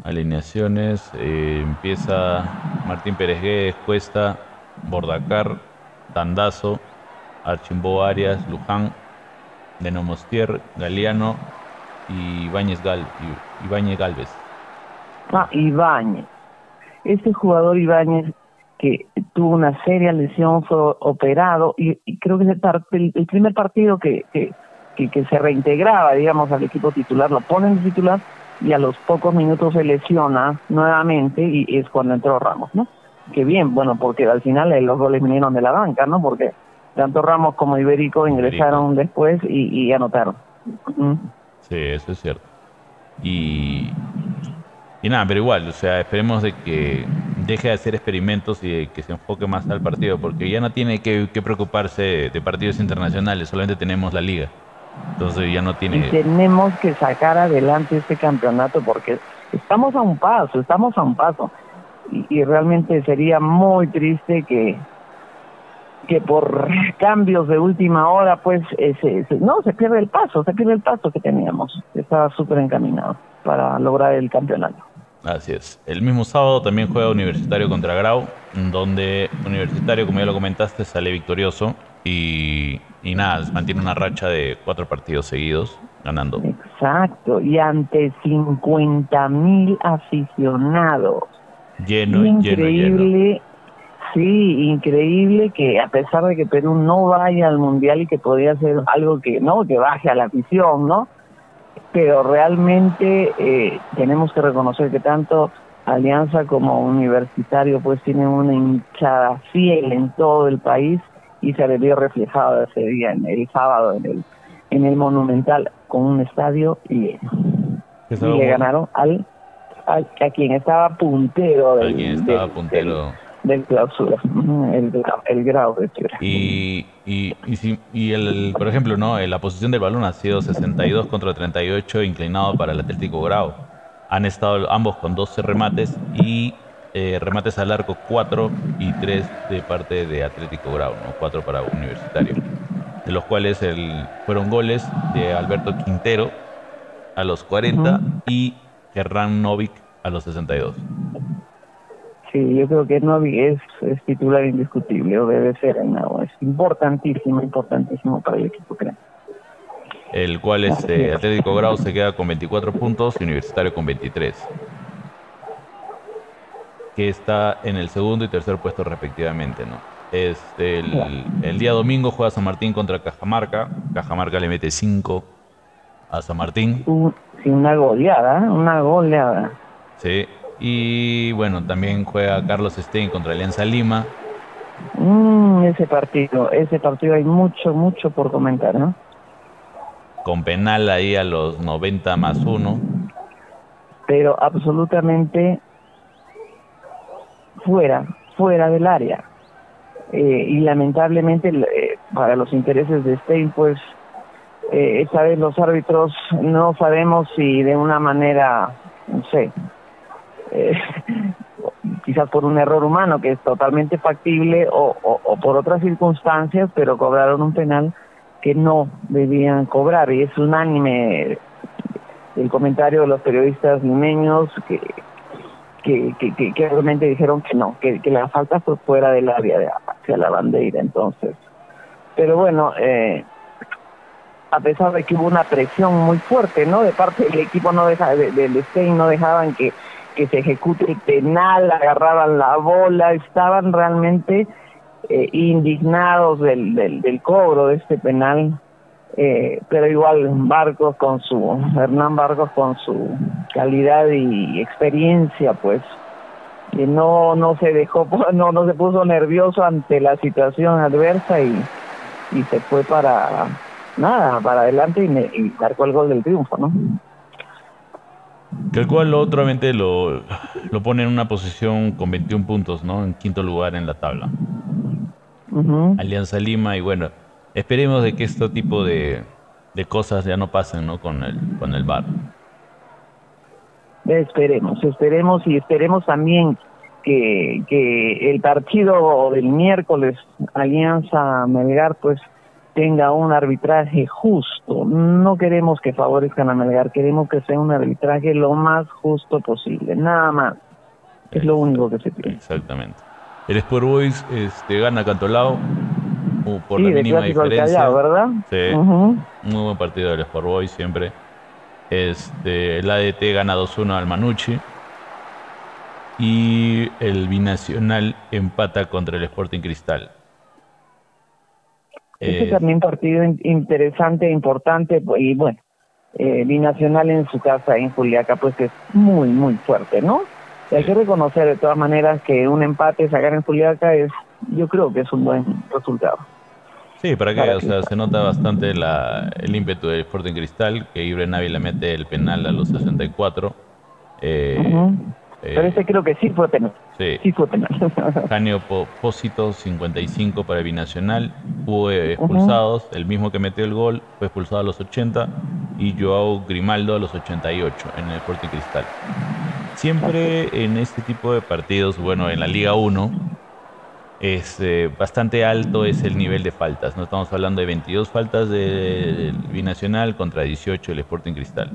Alineaciones, eh, empieza Martín Pérez Guedes, Cuesta, Bordacar, Tandazo, Archimbó Arias, Luján, Denomostier, Galeano y Ibáñez, Gal, Galvez. Ah, Ibáñez. Este jugador Ibáñez que tuvo una seria lesión, fue operado y, creo que el, primer partido que, que, que, se reintegraba, digamos, al equipo titular, lo ponen de titular y a los pocos minutos se lesiona nuevamente y es cuando entró Ramos, ¿no? Que bien, bueno, porque al final los goles vinieron de la banca, ¿no? Porque tanto Ramos como Ibérico ingresaron después y, y anotaron. Sí, eso es cierto. Y, y nada, pero igual, o sea, esperemos de que deje de hacer experimentos y que se enfoque más al partido, porque ya no tiene que, preocuparse de partidos internacionales, solamente tenemos la liga. Entonces ya no tiene... Y tenemos que sacar adelante este campeonato porque estamos a un paso, estamos a un paso. Y, realmente sería muy triste que, que por cambios de última hora, pues, ese, no, se pierde el paso, se pierde el paso que teníamos. Estaba súper encaminado para lograr el campeonato. Así es. El mismo sábado también juega Universitario contra Grau, donde Universitario, como ya lo comentaste, sale victorioso y, y nada, mantiene una racha de cuatro partidos seguidos ganando. Exacto, y ante 50 mil aficionados. Lleno, increíble, lleno, Sí, increíble que a pesar de que Perú no vaya al mundial y que podría ser algo que no, que baje a la afición, ¿no? pero realmente eh, tenemos que reconocer que tanto Alianza como Universitario pues tienen una hinchada fiel en todo el país y se le vio reflejado ese día, en el sábado, en el, en el Monumental, con un estadio lleno. Y le ganaron al, a quien estaba puntero del, quien estaba puntero del clausura, el, el grado de Y, y, y, y el, por ejemplo, no la posición del balón ha sido 62 contra 38 inclinado para el Atlético Grau. Han estado ambos con 12 remates y eh, remates al arco 4 y 3 de parte de Atlético Grau, ¿no? 4 para Universitario. De los cuales el, fueron goles de Alberto Quintero a los 40 y Gerrán Novik a los 62. Sí, yo creo que Novi es, es titular indiscutible o debe ser en. Es importantísimo, importantísimo para el equipo, creo. El cual este Atlético Grau se queda con 24 puntos y Universitario con 23. Que está en el segundo y tercer puesto respectivamente, ¿no? Este, el, el día domingo juega San Martín contra Cajamarca. Cajamarca le mete 5 a San Martín. Sí, una goleada, una goleada. Sí, y bueno, también juega Carlos Stein contra Alianza Lima. Mm, ese partido, ese partido hay mucho, mucho por comentar, ¿no? Con penal ahí a los 90 más 1. Pero absolutamente fuera, fuera del área. Eh, y lamentablemente eh, para los intereses de Stein, pues eh, esta vez los árbitros no sabemos si de una manera, no sé, eh, quizás por un error humano que es totalmente factible o, por otras circunstancias, pero cobraron un penal que no debían cobrar y es unánime el comentario de los periodistas limeños que que, realmente dijeron que no, que, que la falta fue fuera del área de hacia la bandera entonces. Pero bueno, eh, a pesar de que hubo una presión muy fuerte, ¿no? De parte del equipo no deja, del Stein no dejaban que que se ejecute el penal, agarraban la bola, estaban realmente eh, indignados del, del, cobro de este penal, eh, pero igual Barcos con su, Hernán Barcos con su calidad y experiencia, pues, no, no se dejó, no, no se puso nervioso ante la situación adversa y, y se fue para, nada, para adelante y, y marcó el gol del triunfo, ¿no? Que el cual obviamente lo, lo pone en una posición con 21 puntos, ¿no? En quinto lugar en la tabla. Alianza Lima y bueno, esperemos de que este tipo de, de cosas ya no pasen, ¿no? Con el, con el bar. Esperemos, esperemos y esperemos también que, que el partido del miércoles Alianza Melgar pues tenga un arbitraje justo. No queremos que favorezcan a Melgar, queremos que sea un arbitraje lo más justo posible, nada más. Es lo único que se pide. Exactamente. El Sport Boys este, gana Cantolao por la mínima diferencia. ¿verdad? Sí. Muy buen partido del Sport Boys siempre. Este, el ADT gana 2-1 al Manucci. Y el Binacional empata contra el Sporting Cristal. Este eh, también partido interesante, importante, y bueno, eh, Binacional en su casa en Juliaca, pues es muy, muy fuerte, ¿no? hay que reconocer de todas maneras que un empate, sacar en Juliaca, es, yo creo que es un buen resultado. Sí, para que, o sea, se nota bastante la, el ímpetu del Sporting Cristal, que Ibre Navi le mete el penal a los 64. Eh, Pero ese creo que sí fue penal. Sí, sí fue penal. Janio Pósito, 55 para el Binacional. Hubo expulsados, el mismo que metió el gol fue expulsado a los 80 y Joao Grimaldo a los 88 en el Sporting Cristal. Siempre en este tipo de partidos, bueno, en la Liga 1, es eh, bastante alto es el nivel de faltas. No estamos hablando de 22 faltas del Binacional contra 18 del Sporting Cristal.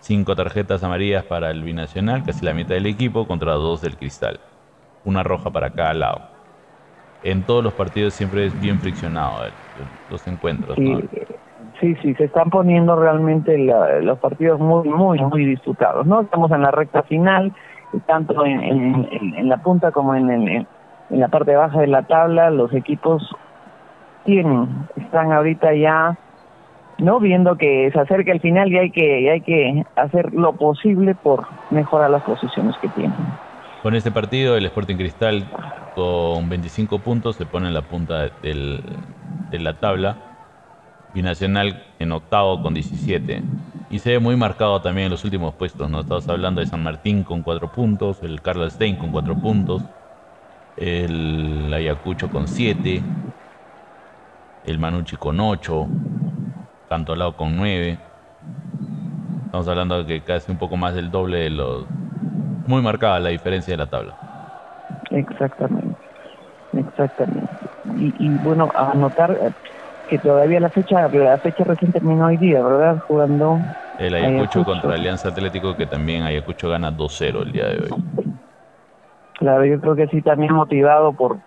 Cinco tarjetas amarillas para el Binacional, casi la mitad del equipo, contra dos del Cristal. Una roja para cada lado. En todos los partidos siempre es bien friccionado eh, los encuentros. Sí, sí, se están poniendo realmente los partidos muy, muy, muy disputados, ¿no? Estamos en la recta final, tanto en, la punta como en, en, la parte baja de la tabla, los equipos tienen, están ahorita ya, ¿no? Viendo que se acerca el final y hay que, hay que hacer lo posible por mejorar las posiciones que tienen. Con este partido, el Sporting Cristal con 25 puntos se pone en la punta del, de la tabla Binacional en octavo con 17. Y se ve muy marcado también en los últimos puestos, ¿no? Estamos hablando de San Martín con 4 puntos, el Carlos Stein con 4 puntos, el Ayacucho con 7, el Manucci con 8, Cantolao con 9. Estamos hablando de que casi un poco más del doble de los... Muy marcada la diferencia de la tabla. Exactamente, exactamente. Y, y bueno, a anotar que todavía la fecha, la fecha recién terminó hoy día, ¿verdad? Jugando. El Ayacucho, contra Alianza Atlético, que también Ayacucho gana 2-0 el día de hoy. Claro, yo creo que sí, también motivado por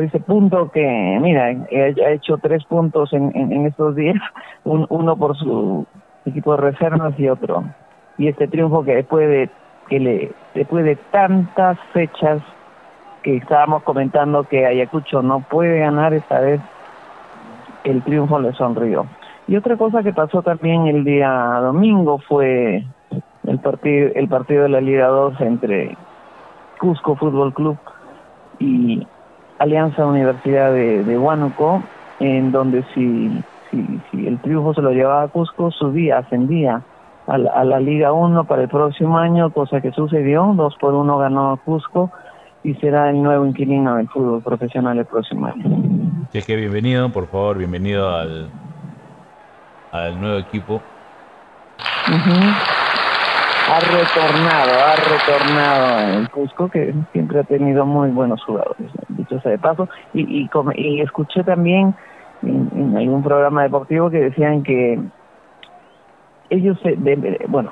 ese punto que, mira, ha hecho tres puntos en, en, estos días, uno por su equipo de reservas y otro. Y este triunfo que después de, que le, después de tantas fechas que estábamos comentando que Ayacucho no puede ganar esta vez, el triunfo le sonrió. Y otra cosa que pasó también el día domingo fue el partido, el partido de la Liga 2 entre Cusco Fútbol Club y Alianza Universidad de, de Huánuco, en donde si, si, si, el triunfo se lo llevaba a Cusco, subía, ascendía a la, a la Liga 1 para el próximo año, cosa que sucedió, dos por uno ganó Cusco y será el nuevo inquilino del fútbol profesional el próximo año. es que bienvenido, por favor, bienvenido al, al nuevo equipo. Ha retornado, ha retornado el Cusco, que siempre ha tenido muy buenos jugadores, dicho sea de paso. Y, y, escuché también en, algún programa deportivo que decían que ellos, se, bueno,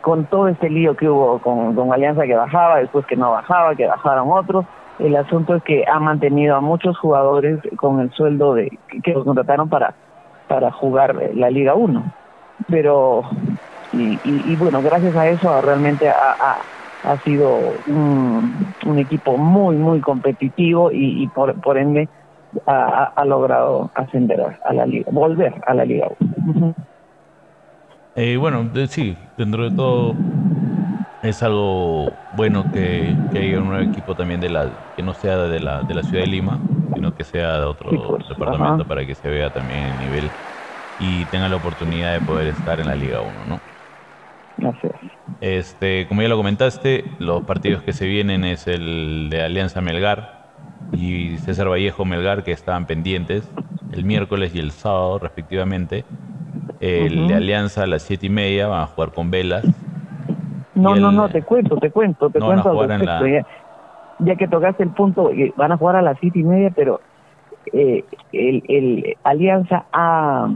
con todo este lío que hubo con, Alianza que bajaba, después que no bajaba, que bajaron otros, el asunto es que ha mantenido a muchos jugadores con el sueldo de que los contrataron para para jugar la Liga 1. Pero, y, y, bueno, gracias a eso realmente ha, ha, sido un, un, equipo muy, muy competitivo y, y por, por ende ha, ha, logrado ascender a la Liga, volver a la Liga 1. Eh, bueno, sí, dentro de todo es algo bueno que, haya un nuevo equipo también de la que no sea de la, de la ciudad de Lima, sino que sea de otro pues, departamento para que se vea también el nivel y tenga la oportunidad de poder estar en la Liga 1, ¿no? Gracias. Este, como ya lo comentaste, los partidos que se vienen es el de Alianza Melgar y César Vallejo Melgar que estaban pendientes el miércoles y el sábado respectivamente el de Alianza a las siete y media van a jugar con Velas. No, no, no, te cuento, te cuento, te cuento ya, que tocaste el punto, eh, van a jugar a las siete y media, pero eh, el, el Alianza ha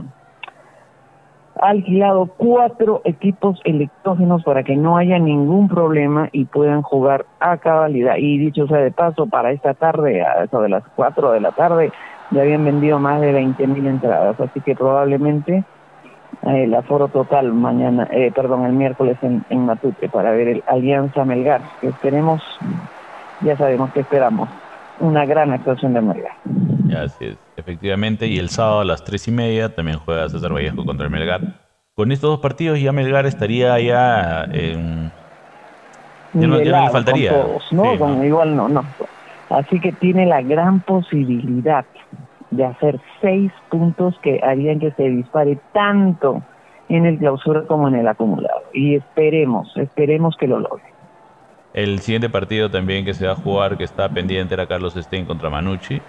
alquilado cuatro equipos electrógenos para que no haya ningún problema y puedan jugar a cabalidad. Y dicho sea de paso, para esta tarde, a eso de las cuatro de la tarde, ya habían vendido más de 20 mil entradas, así que probablemente eh, el aforo total mañana, eh, perdón, el miércoles en, en Matute para ver el Alianza Melgar, esperemos, ya sabemos que esperamos, una gran actuación de Melgar. Así es, efectivamente, y el sábado a las tres y media también juega César Vallejo contra el Melgar. Con estos dos partidos ya Melgar estaría ya en... Ya no, le faltaría. ¿no? Igual no, no. Así que tiene la gran posibilidad de hacer seis puntos que harían que se dispare tanto en el clausura como en el acumulado. Y esperemos, esperemos que lo logre. El siguiente partido también que se va a jugar, que está pendiente, era Carlos Stein contra Manucci,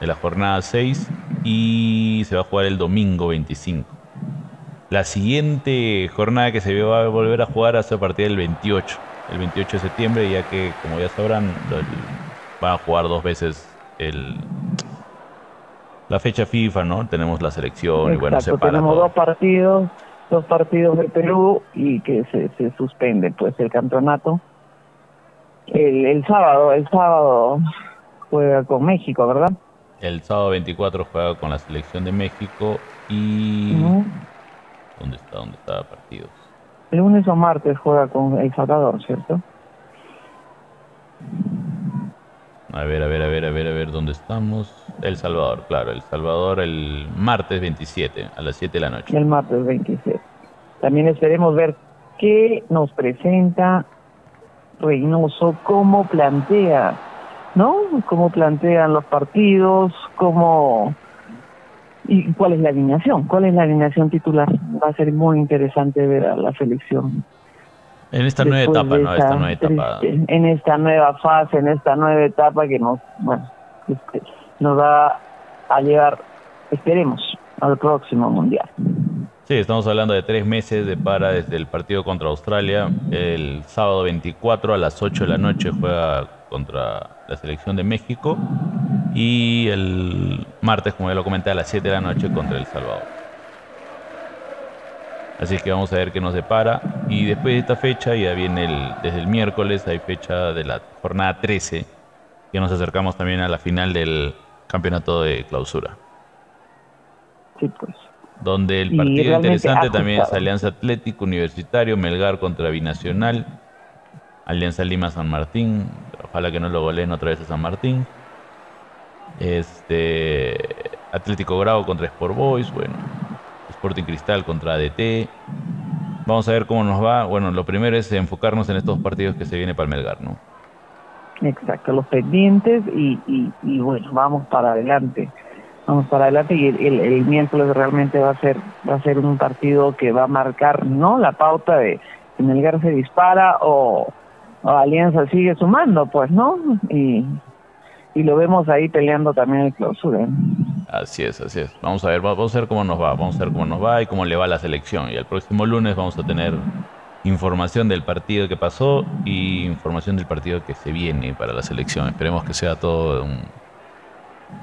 de la jornada 6, y se va a jugar el domingo 25. La siguiente jornada que se va a volver a jugar hasta a partir del 28, el 28 de septiembre, ya que, como ya sabrán, van a jugar dos veces el, la fecha FIFA, ¿no? Tenemos la selección y bueno, se tenemos dos partidos, dos partidos de Perú y que se, se suspende pues el campeonato. El, el sábado, el sábado juega con México, ¿verdad? El sábado 24 juega con la selección de México y... ¿Dónde está? ¿Dónde está partidos? El lunes o martes juega con El Salvador, ¿cierto? A ver, a ver, a ver, a ver, a ver, ¿dónde estamos? El Salvador, claro, El Salvador el martes 27 a las 7 de la noche. El martes 27. También esperemos ver qué nos presenta Reynoso, cómo plantea, ¿no? Cómo plantean los partidos, cómo... ¿Y cuál es la alineación? ¿Cuál es la alineación titular? Va a ser muy interesante ver a la selección en esta nueva etapa, ¿no? Esta nueva etapa. En esta nueva fase, en esta nueva etapa que nos, bueno, este, nos va a llevar, esperemos, al próximo mundial. Sí, estamos hablando de tres meses de para desde el partido contra Australia. El sábado 24 a las 8 de la noche juega contra la selección de México. Y el martes, como ya lo comenté, a las 7 de la noche contra El Salvador. Así que vamos a ver qué nos depara. Y después de esta fecha, ya viene el, desde el miércoles, hay fecha de la jornada 13, que nos acercamos también a la final del campeonato de clausura. Sí, pues. Donde el partido interesante también es Alianza Atlético Universitario, Melgar contra Binacional, Alianza Lima San Martín, ojalá que no lo goleen otra vez a San Martín. Este Atlético Grau contra Sport Boys, bueno, Sporting Cristal contra ADT. Vamos a ver cómo nos va. Bueno, lo primero es enfocarnos en estos partidos que se viene para el Melgar, ¿no? Exacto, los pendientes y, bueno, vamos para adelante. Vamos para adelante y el, el, miércoles realmente va a ser va a ser un partido que va a marcar no la pauta de si Melgar se dispara o, Alianza sigue sumando, pues, ¿no? Y, y lo vemos ahí peleando también el clausura. Así es, así es. Vamos a ver, vamos a ver cómo nos va, vamos a ver cómo nos va y cómo le va la selección. Y el próximo lunes vamos a tener información del partido que pasó y información del partido que se viene para la selección. Esperemos que sea todo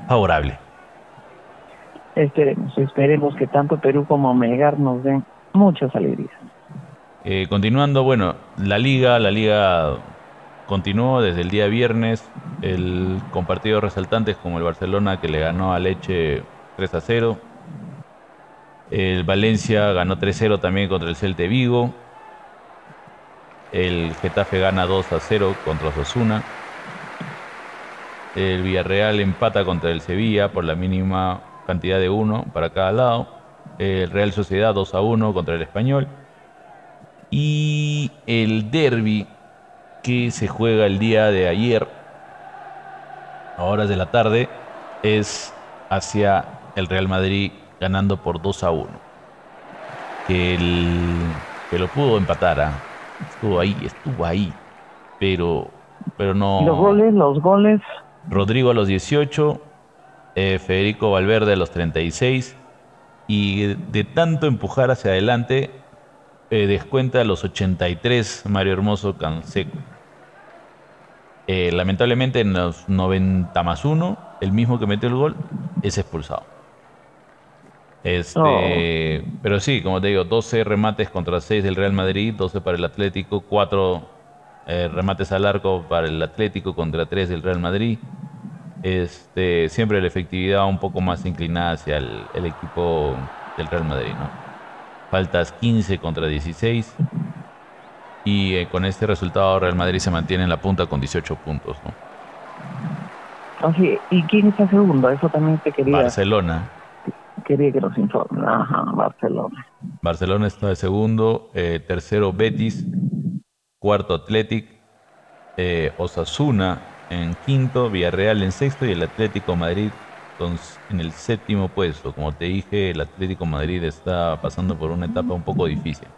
favorable. Esperemos, esperemos que tanto Perú como Melgar nos den muchas alegrías. Eh, continuando, bueno, la liga, la liga continuó desde el día viernes el, con partidos resaltantes como el Barcelona que le ganó a Leche 3 a 0. El Valencia ganó 3-0 también contra el Celte Vigo. El Getafe gana 2 a 0 contra Osasuna. El Villarreal empata contra el Sevilla por la mínima cantidad de 1 para cada lado. El Real Sociedad 2 a 1 contra el Español. Y el Derby que se juega el día de ayer, a horas de la tarde, es hacia el Real Madrid ganando por 2 a 1. Que, que lo pudo empatar, ¿ah? estuvo ahí, estuvo ahí, pero, pero no. Los goles, los goles. Rodrigo a los 18, eh, Federico Valverde a los 36, y de tanto empujar hacia adelante, eh, descuenta a los 83 Mario Hermoso Canseco. Eh, lamentablemente en los 90 más 1, el mismo que metió el gol es expulsado. Este, Pero sí, como te digo, 12 remates contra 6 del Real Madrid, 12 para el Atlético, 4 eh, remates al arco para el Atlético contra 3 del Real Madrid. Este, siempre la efectividad un poco más inclinada hacia el, equipo del Real Madrid. ¿no? Faltas 15 contra 16. Y eh, con este resultado Real Madrid se mantiene en la punta con 18 puntos. ¿no? ¿Y quién está segundo? Eso también te quería... Barcelona quería que nos informe. Ajá, Barcelona. Barcelona está de segundo, eh, tercero Betis, cuarto Athletic, eh, Osasuna en quinto, Villarreal en sexto y el Atlético Madrid en el séptimo puesto. Como te dije, el Atlético Madrid está pasando por una etapa un poco difícil.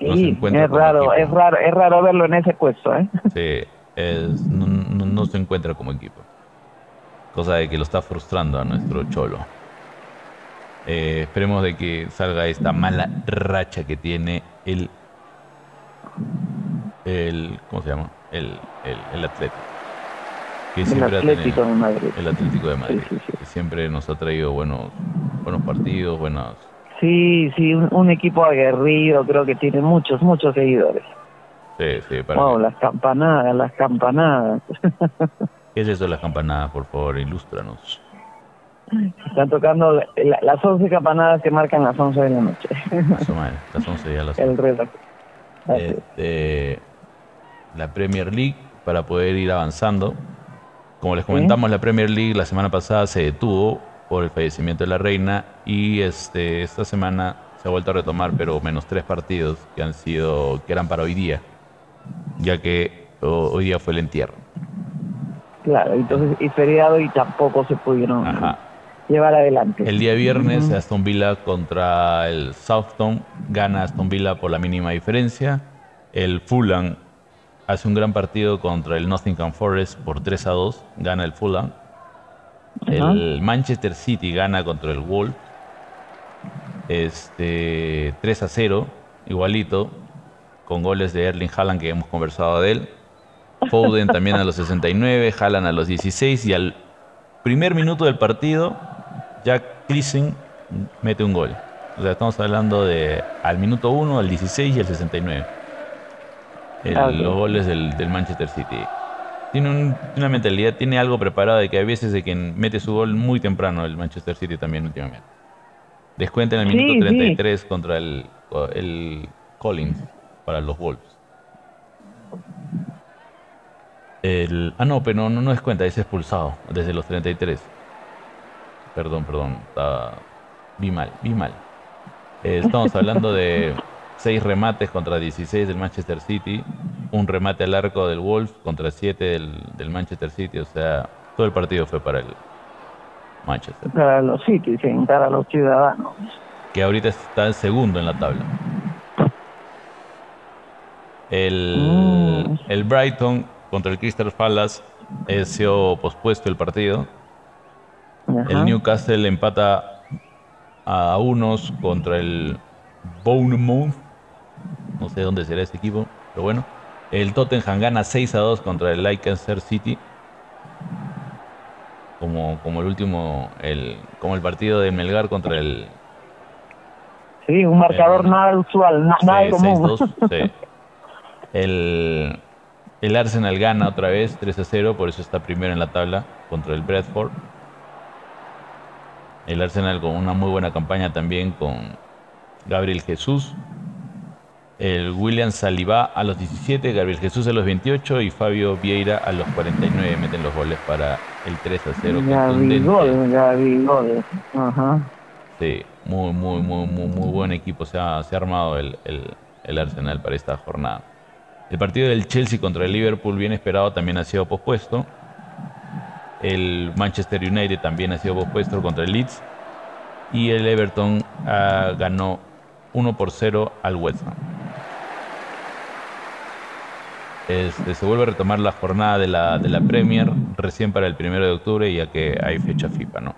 Sí, es raro, es raro, es raro verlo en ese puesto, ¿eh? Sí, no se encuentra como equipo. Cosa de que lo está frustrando a nuestro Cholo. Eh, esperemos de que salga esta mala racha que tiene el, el ¿cómo se llama? El, el, el Atlético. Que el Atlético de Madrid. El Atlético de Madrid. Que siempre nos ha traído buenos, buenos partidos, buenas... Sí, sí, un, equipo aguerrido, creo que tiene muchos, muchos seguidores. Sí, sí, para las campanadas, las campanadas. ¿Qué es eso de las campanadas? Por favor, ilústranos. Están tocando las 11 campanadas que marcan las 11 de la noche. Más o menos, las 11 ya las El reloj. Este, la Premier League para poder ir avanzando. Como les comentamos, la Premier League la semana pasada se detuvo por el fallecimiento de la reina y este esta semana se ha vuelto a retomar, pero menos tres partidos que han sido que eran para hoy día, ya que hoy día fue el entierro. Claro, entonces y feriado y tampoco se pudieron Ajá llevar adelante. El día viernes Aston Villa contra el Southampton gana Aston Villa por la mínima diferencia. El Fulham hace un gran partido contra el Nottingham Forest por 3 a 2, gana el Fulham. El Manchester City gana contra el Wolves este 3 a 0, igualito, con goles de Erling Haaland que hemos conversado de él. Foden también a los 69, Haaland a los 16 y al primer minuto del partido Jack Cleason mete un gol. O sea, estamos hablando de al minuto 1, al 16 y al 69. Ah, los goles del, Manchester City. Tiene una mentalidad, tiene algo preparado de que hay veces de que mete su gol muy temprano el Manchester City también últimamente. Descuenta en el minuto 33 contra el, el Collins para los Wolves. El, ah, no, pero no, no, no descuenta, es expulsado desde los 33. Perdón, perdón. vi mal, vi mal. Eh, estamos hablando de 6 remates contra 16 del Manchester City, un remate al arco del Wolves contra 7 del, Manchester City, o sea, todo el partido fue para el Manchester. Para los City, sí, para los ciudadanos. Que ahorita está el segundo en la tabla. El, mm. el Brighton contra el Crystal Palace ha sido pospuesto el partido el Newcastle empata a unos contra el Bournemouth. No sé dónde será este equipo, pero bueno. El Tottenham gana 6 a 2 contra el Leicester City. Como, como el último, el, como el partido de Melgar contra el. Sí, un marcador nada usual, nada común. El, el Arsenal gana otra vez 3 a 0, por eso está primero en la tabla contra el Bradford. El Arsenal con una muy buena campaña también con Gabriel Jesús. El William Saliba a los 17, Gabriel Jesús a los 28 y Fabio Vieira a los 49 meten los goles para el 3 a 0. Gaby gol, Ajá. Sí, muy, muy, muy, muy, muy buen equipo se ha, se ha armado el, el, Arsenal para esta jornada. El partido del Chelsea contra el Liverpool, bien esperado, también ha sido pospuesto. El Manchester United también ha sido pospuesto contra el Leeds. Y el Everton ah, ganó 1 por 0 al West Ham. Este, se vuelve a retomar la jornada de la, de la Premier recién para el primero de octubre, ya que hay fecha FIFA, ¿no?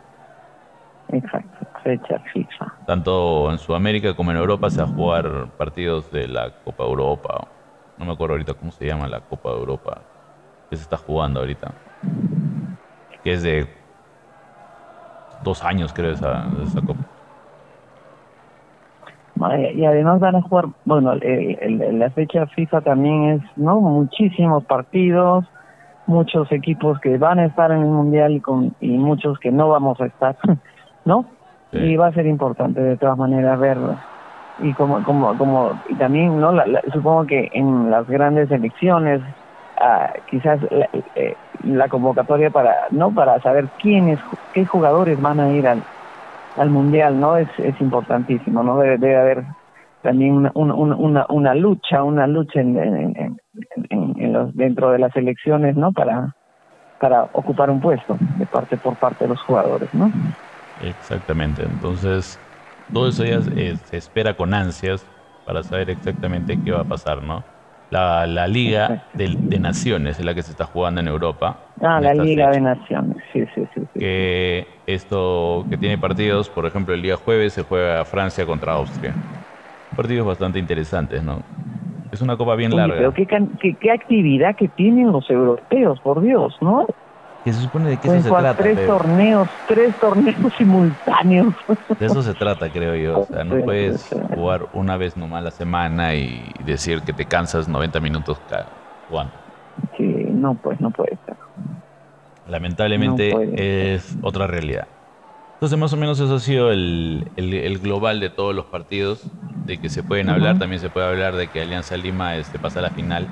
Exacto, fecha FIFA. tanto en Sudamérica como en Europa se va a jugar partidos de la Copa Europa. No me acuerdo ahorita cómo se llama la Copa de Europa que se está jugando ahorita. Que es de dos años, creo, esa, esa Copa. Y además van a jugar, bueno, la fecha FIFA también es, ¿no? Muchísimos partidos, muchos equipos que van a estar en el Mundial y, con, y muchos que no vamos a estar, ¿no? Y va a ser importante de todas maneras verlo. Y como, como, como, y también, ¿no? supongo que en las grandes elecciones, ah, quizás eh, la, convocatoria para, ¿no? Para saber quiénes, qué jugadores van a ir al, al mundial, ¿no? Es, es importantísimo, ¿no? Debe, debe haber también una, una, lucha, una lucha en, en, los, dentro de las elecciones, ¿no? Para, para ocupar un puesto de parte por parte de los jugadores, ¿no? Exactamente, entonces todo eso ya se espera con ansias para saber exactamente qué va a pasar, ¿no? La, la Liga de, de, Naciones es la que se está jugando en Europa. Ah, la Liga de Naciones, sí, sí, sí, sí. Que esto, que tiene partidos, por ejemplo, el día jueves se juega Francia contra Austria. Partidos bastante interesantes, ¿no? Es una copa bien larga. Pero qué, qué, qué actividad que tienen los europeos, por Dios, ¿no? Que se supone de qué eso se trata. Tres torneos, tres torneos simultáneos. De eso se trata, creo yo. O sea, no puedes jugar una vez nomás la semana y decir que te cansas 90 minutos cada jugando. Sí, no, pues no puede ser. Lamentablemente es otra realidad. Entonces, más o menos eso ha sido el, el, global de todos los partidos, de que se pueden hablar. También se puede hablar de que Alianza Lima este, pasa a la final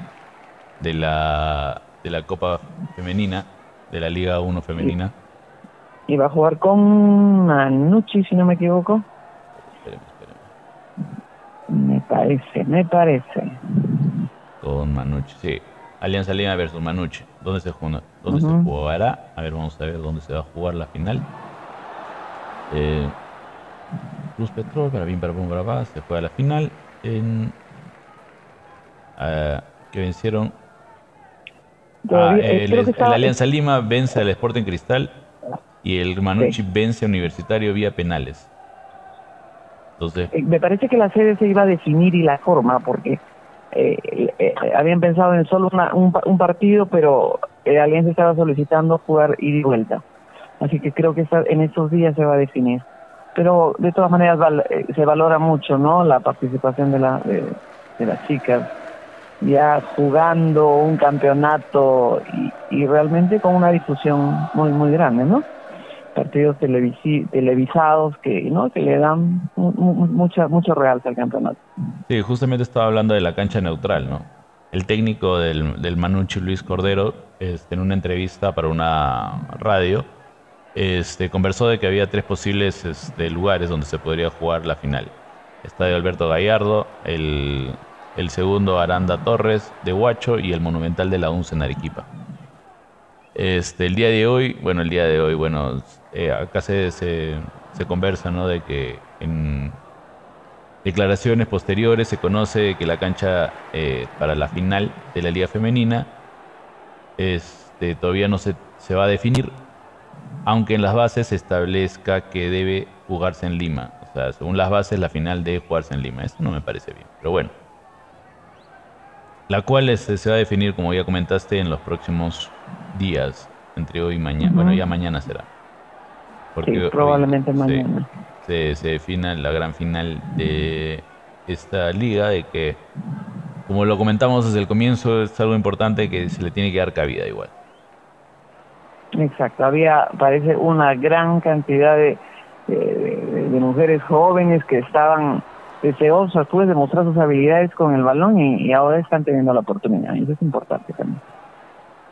de la, de la Copa Femenina de la Liga 1 femenina. Y va a jugar con Manucci, si no me equivoco. Espérame, espérame. Me parece, me parece. Con Manucci, sí. Alianza Lima versus Manucci. ¿Dónde se juega? ¿Dónde se jugará? A ver, vamos a ver dónde se va a jugar la final. Eh, Cruz Petrol, para bien, para bien, para se juega la final en uh, que vencieron Ah, el, Alianza Lima vence al Sporting Cristal y el Manucci vence a Universitario vía penales. Entonces, eh, me parece que la sede se iba a definir y la forma, porque eh, eh, habían pensado en solo un, partido, pero el Alianza estaba solicitando jugar ida y vuelta. Así que creo que en estos días se va a definir. Pero de todas maneras se valora mucho no la participación de, la, de las chicas ya jugando un campeonato y, realmente con una difusión muy muy grande, ¿no? Partidos televisados que no que le dan mucha mucho realce al campeonato. Sí, justamente estaba hablando de la cancha neutral, ¿no? El técnico del, del Manucci, Luis Cordero, este, en una entrevista para una radio, este, conversó de que había tres posibles este, lugares donde se podría jugar la final. Estadio Alberto Gallardo, el el segundo Aranda Torres de Huacho y el Monumental de la UNCE en Arequipa. Este, el día de hoy, bueno, el día de hoy, bueno, eh, acá se, se, conversa, ¿no? De que en declaraciones posteriores se conoce que la cancha eh, para la final de la Liga Femenina este, todavía no se, se va a definir, aunque en las bases se establezca que debe jugarse en Lima. O sea, según las bases, la final debe jugarse en Lima. Eso no me parece bien, pero bueno la cual este, se va a definir, como ya comentaste, en los próximos días, entre hoy y mañana. Bueno, ya mañana será. Porque probablemente mañana. Se, se, defina la gran final de esta liga, de que, como lo comentamos desde el comienzo, es algo importante que se le tiene que dar cabida igual. Exacto, había, parece, una gran cantidad de, de mujeres jóvenes que estaban deseosas pues de mostrar sus habilidades con el balón y, ahora están teniendo la oportunidad. Eso es importante también.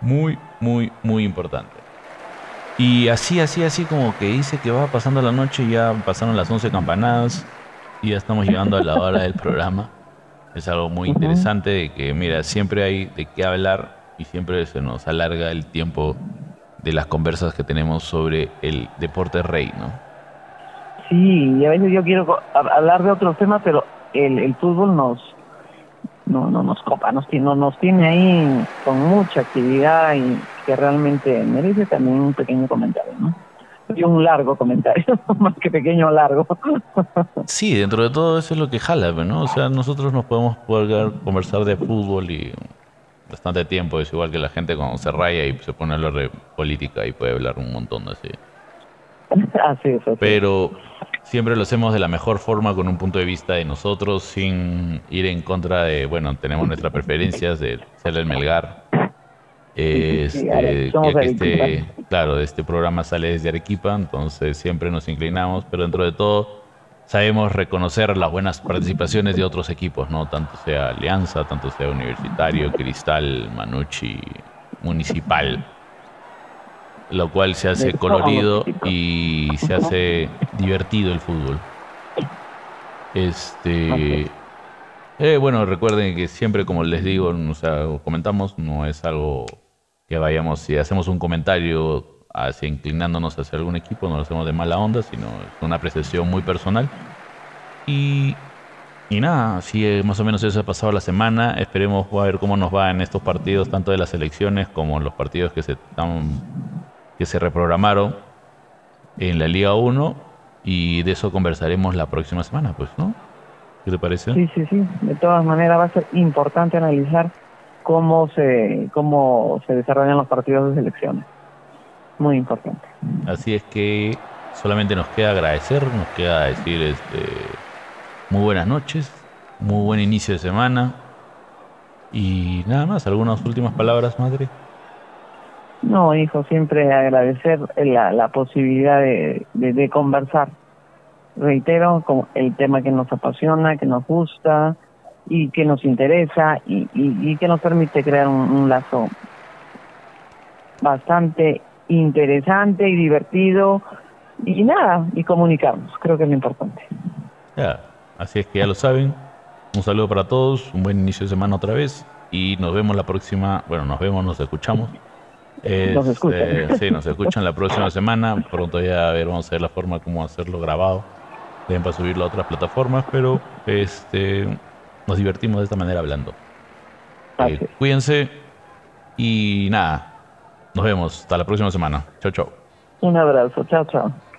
Muy, muy, muy importante. Y así, así, así como que dice que va pasando la noche, ya pasaron las 11 campanadas y ya estamos llegando a la hora del programa. Es algo muy interesante de que, mira, siempre hay de qué hablar y siempre se nos alarga el tiempo de las conversas que tenemos sobre el deporte rey, ¿no? Sí, y a veces yo quiero hablar de otros temas, pero el, el fútbol nos no, no nos copa, nos, no, nos tiene ahí con mucha actividad y que realmente merece también un pequeño comentario, ¿no? Y un largo comentario, más que pequeño, largo. sí, dentro de todo eso es lo que jala, ¿no? O sea, nosotros nos podemos poder conversar de fútbol y bastante tiempo, es igual que la gente cuando se raya y se pone a hablar de política y puede hablar un montón así. así es, así. Pero siempre lo hacemos de la mejor forma con un punto de vista de nosotros sin ir en contra de, bueno, tenemos nuestras preferencias de ser el Melgar. Este, este, claro, este programa sale desde Arequipa, entonces siempre nos inclinamos, pero dentro de todo sabemos reconocer las buenas participaciones de otros equipos, ¿no? Tanto sea Alianza, tanto sea Universitario, Cristal, Manucci, Municipal lo cual se hace colorido y se hace divertido el fútbol. Este, eh, bueno, recuerden que siempre, como les digo, o sea, comentamos, no es algo que vayamos, si hacemos un comentario hacia inclinándonos hacia algún equipo, no lo hacemos de mala onda, sino es una apreciación muy personal. Y, y nada, así más o menos eso ha pasado la semana. Esperemos a ver cómo nos va en estos partidos, tanto de las elecciones como en los partidos que se están que se reprogramaron en la Liga 1 y de eso conversaremos la próxima semana, pues, ¿no? ¿Qué te parece? Sí, sí, sí. De todas maneras va a ser importante analizar cómo se cómo se desarrollan los partidos de selecciones. Muy importante. Así es que solamente nos queda agradecer, nos queda decir este muy buenas noches, muy buen inicio de semana y nada más, algunas últimas palabras, madre. No, hijo, siempre agradecer la, la posibilidad de, de, conversar. Reitero, el tema que nos apasiona, que nos gusta y que nos interesa y, y, que nos permite crear un, lazo bastante interesante y divertido y nada, y comunicarnos, creo que es lo importante. Ya, así es que ya lo saben. Un saludo para todos, un buen inicio de semana otra vez y nos vemos la próxima, bueno, nos vemos, nos escuchamos nos escuchan. Este, sí, nos escuchan la próxima semana. Pronto ya a ver, vamos a ver la forma como hacerlo grabado. Deben para subirlo a otras plataformas, pero este nos divertimos de esta manera hablando. Eh, cuídense y nada, nos vemos hasta la próxima semana. Chao, chao. Un abrazo, chao, chao.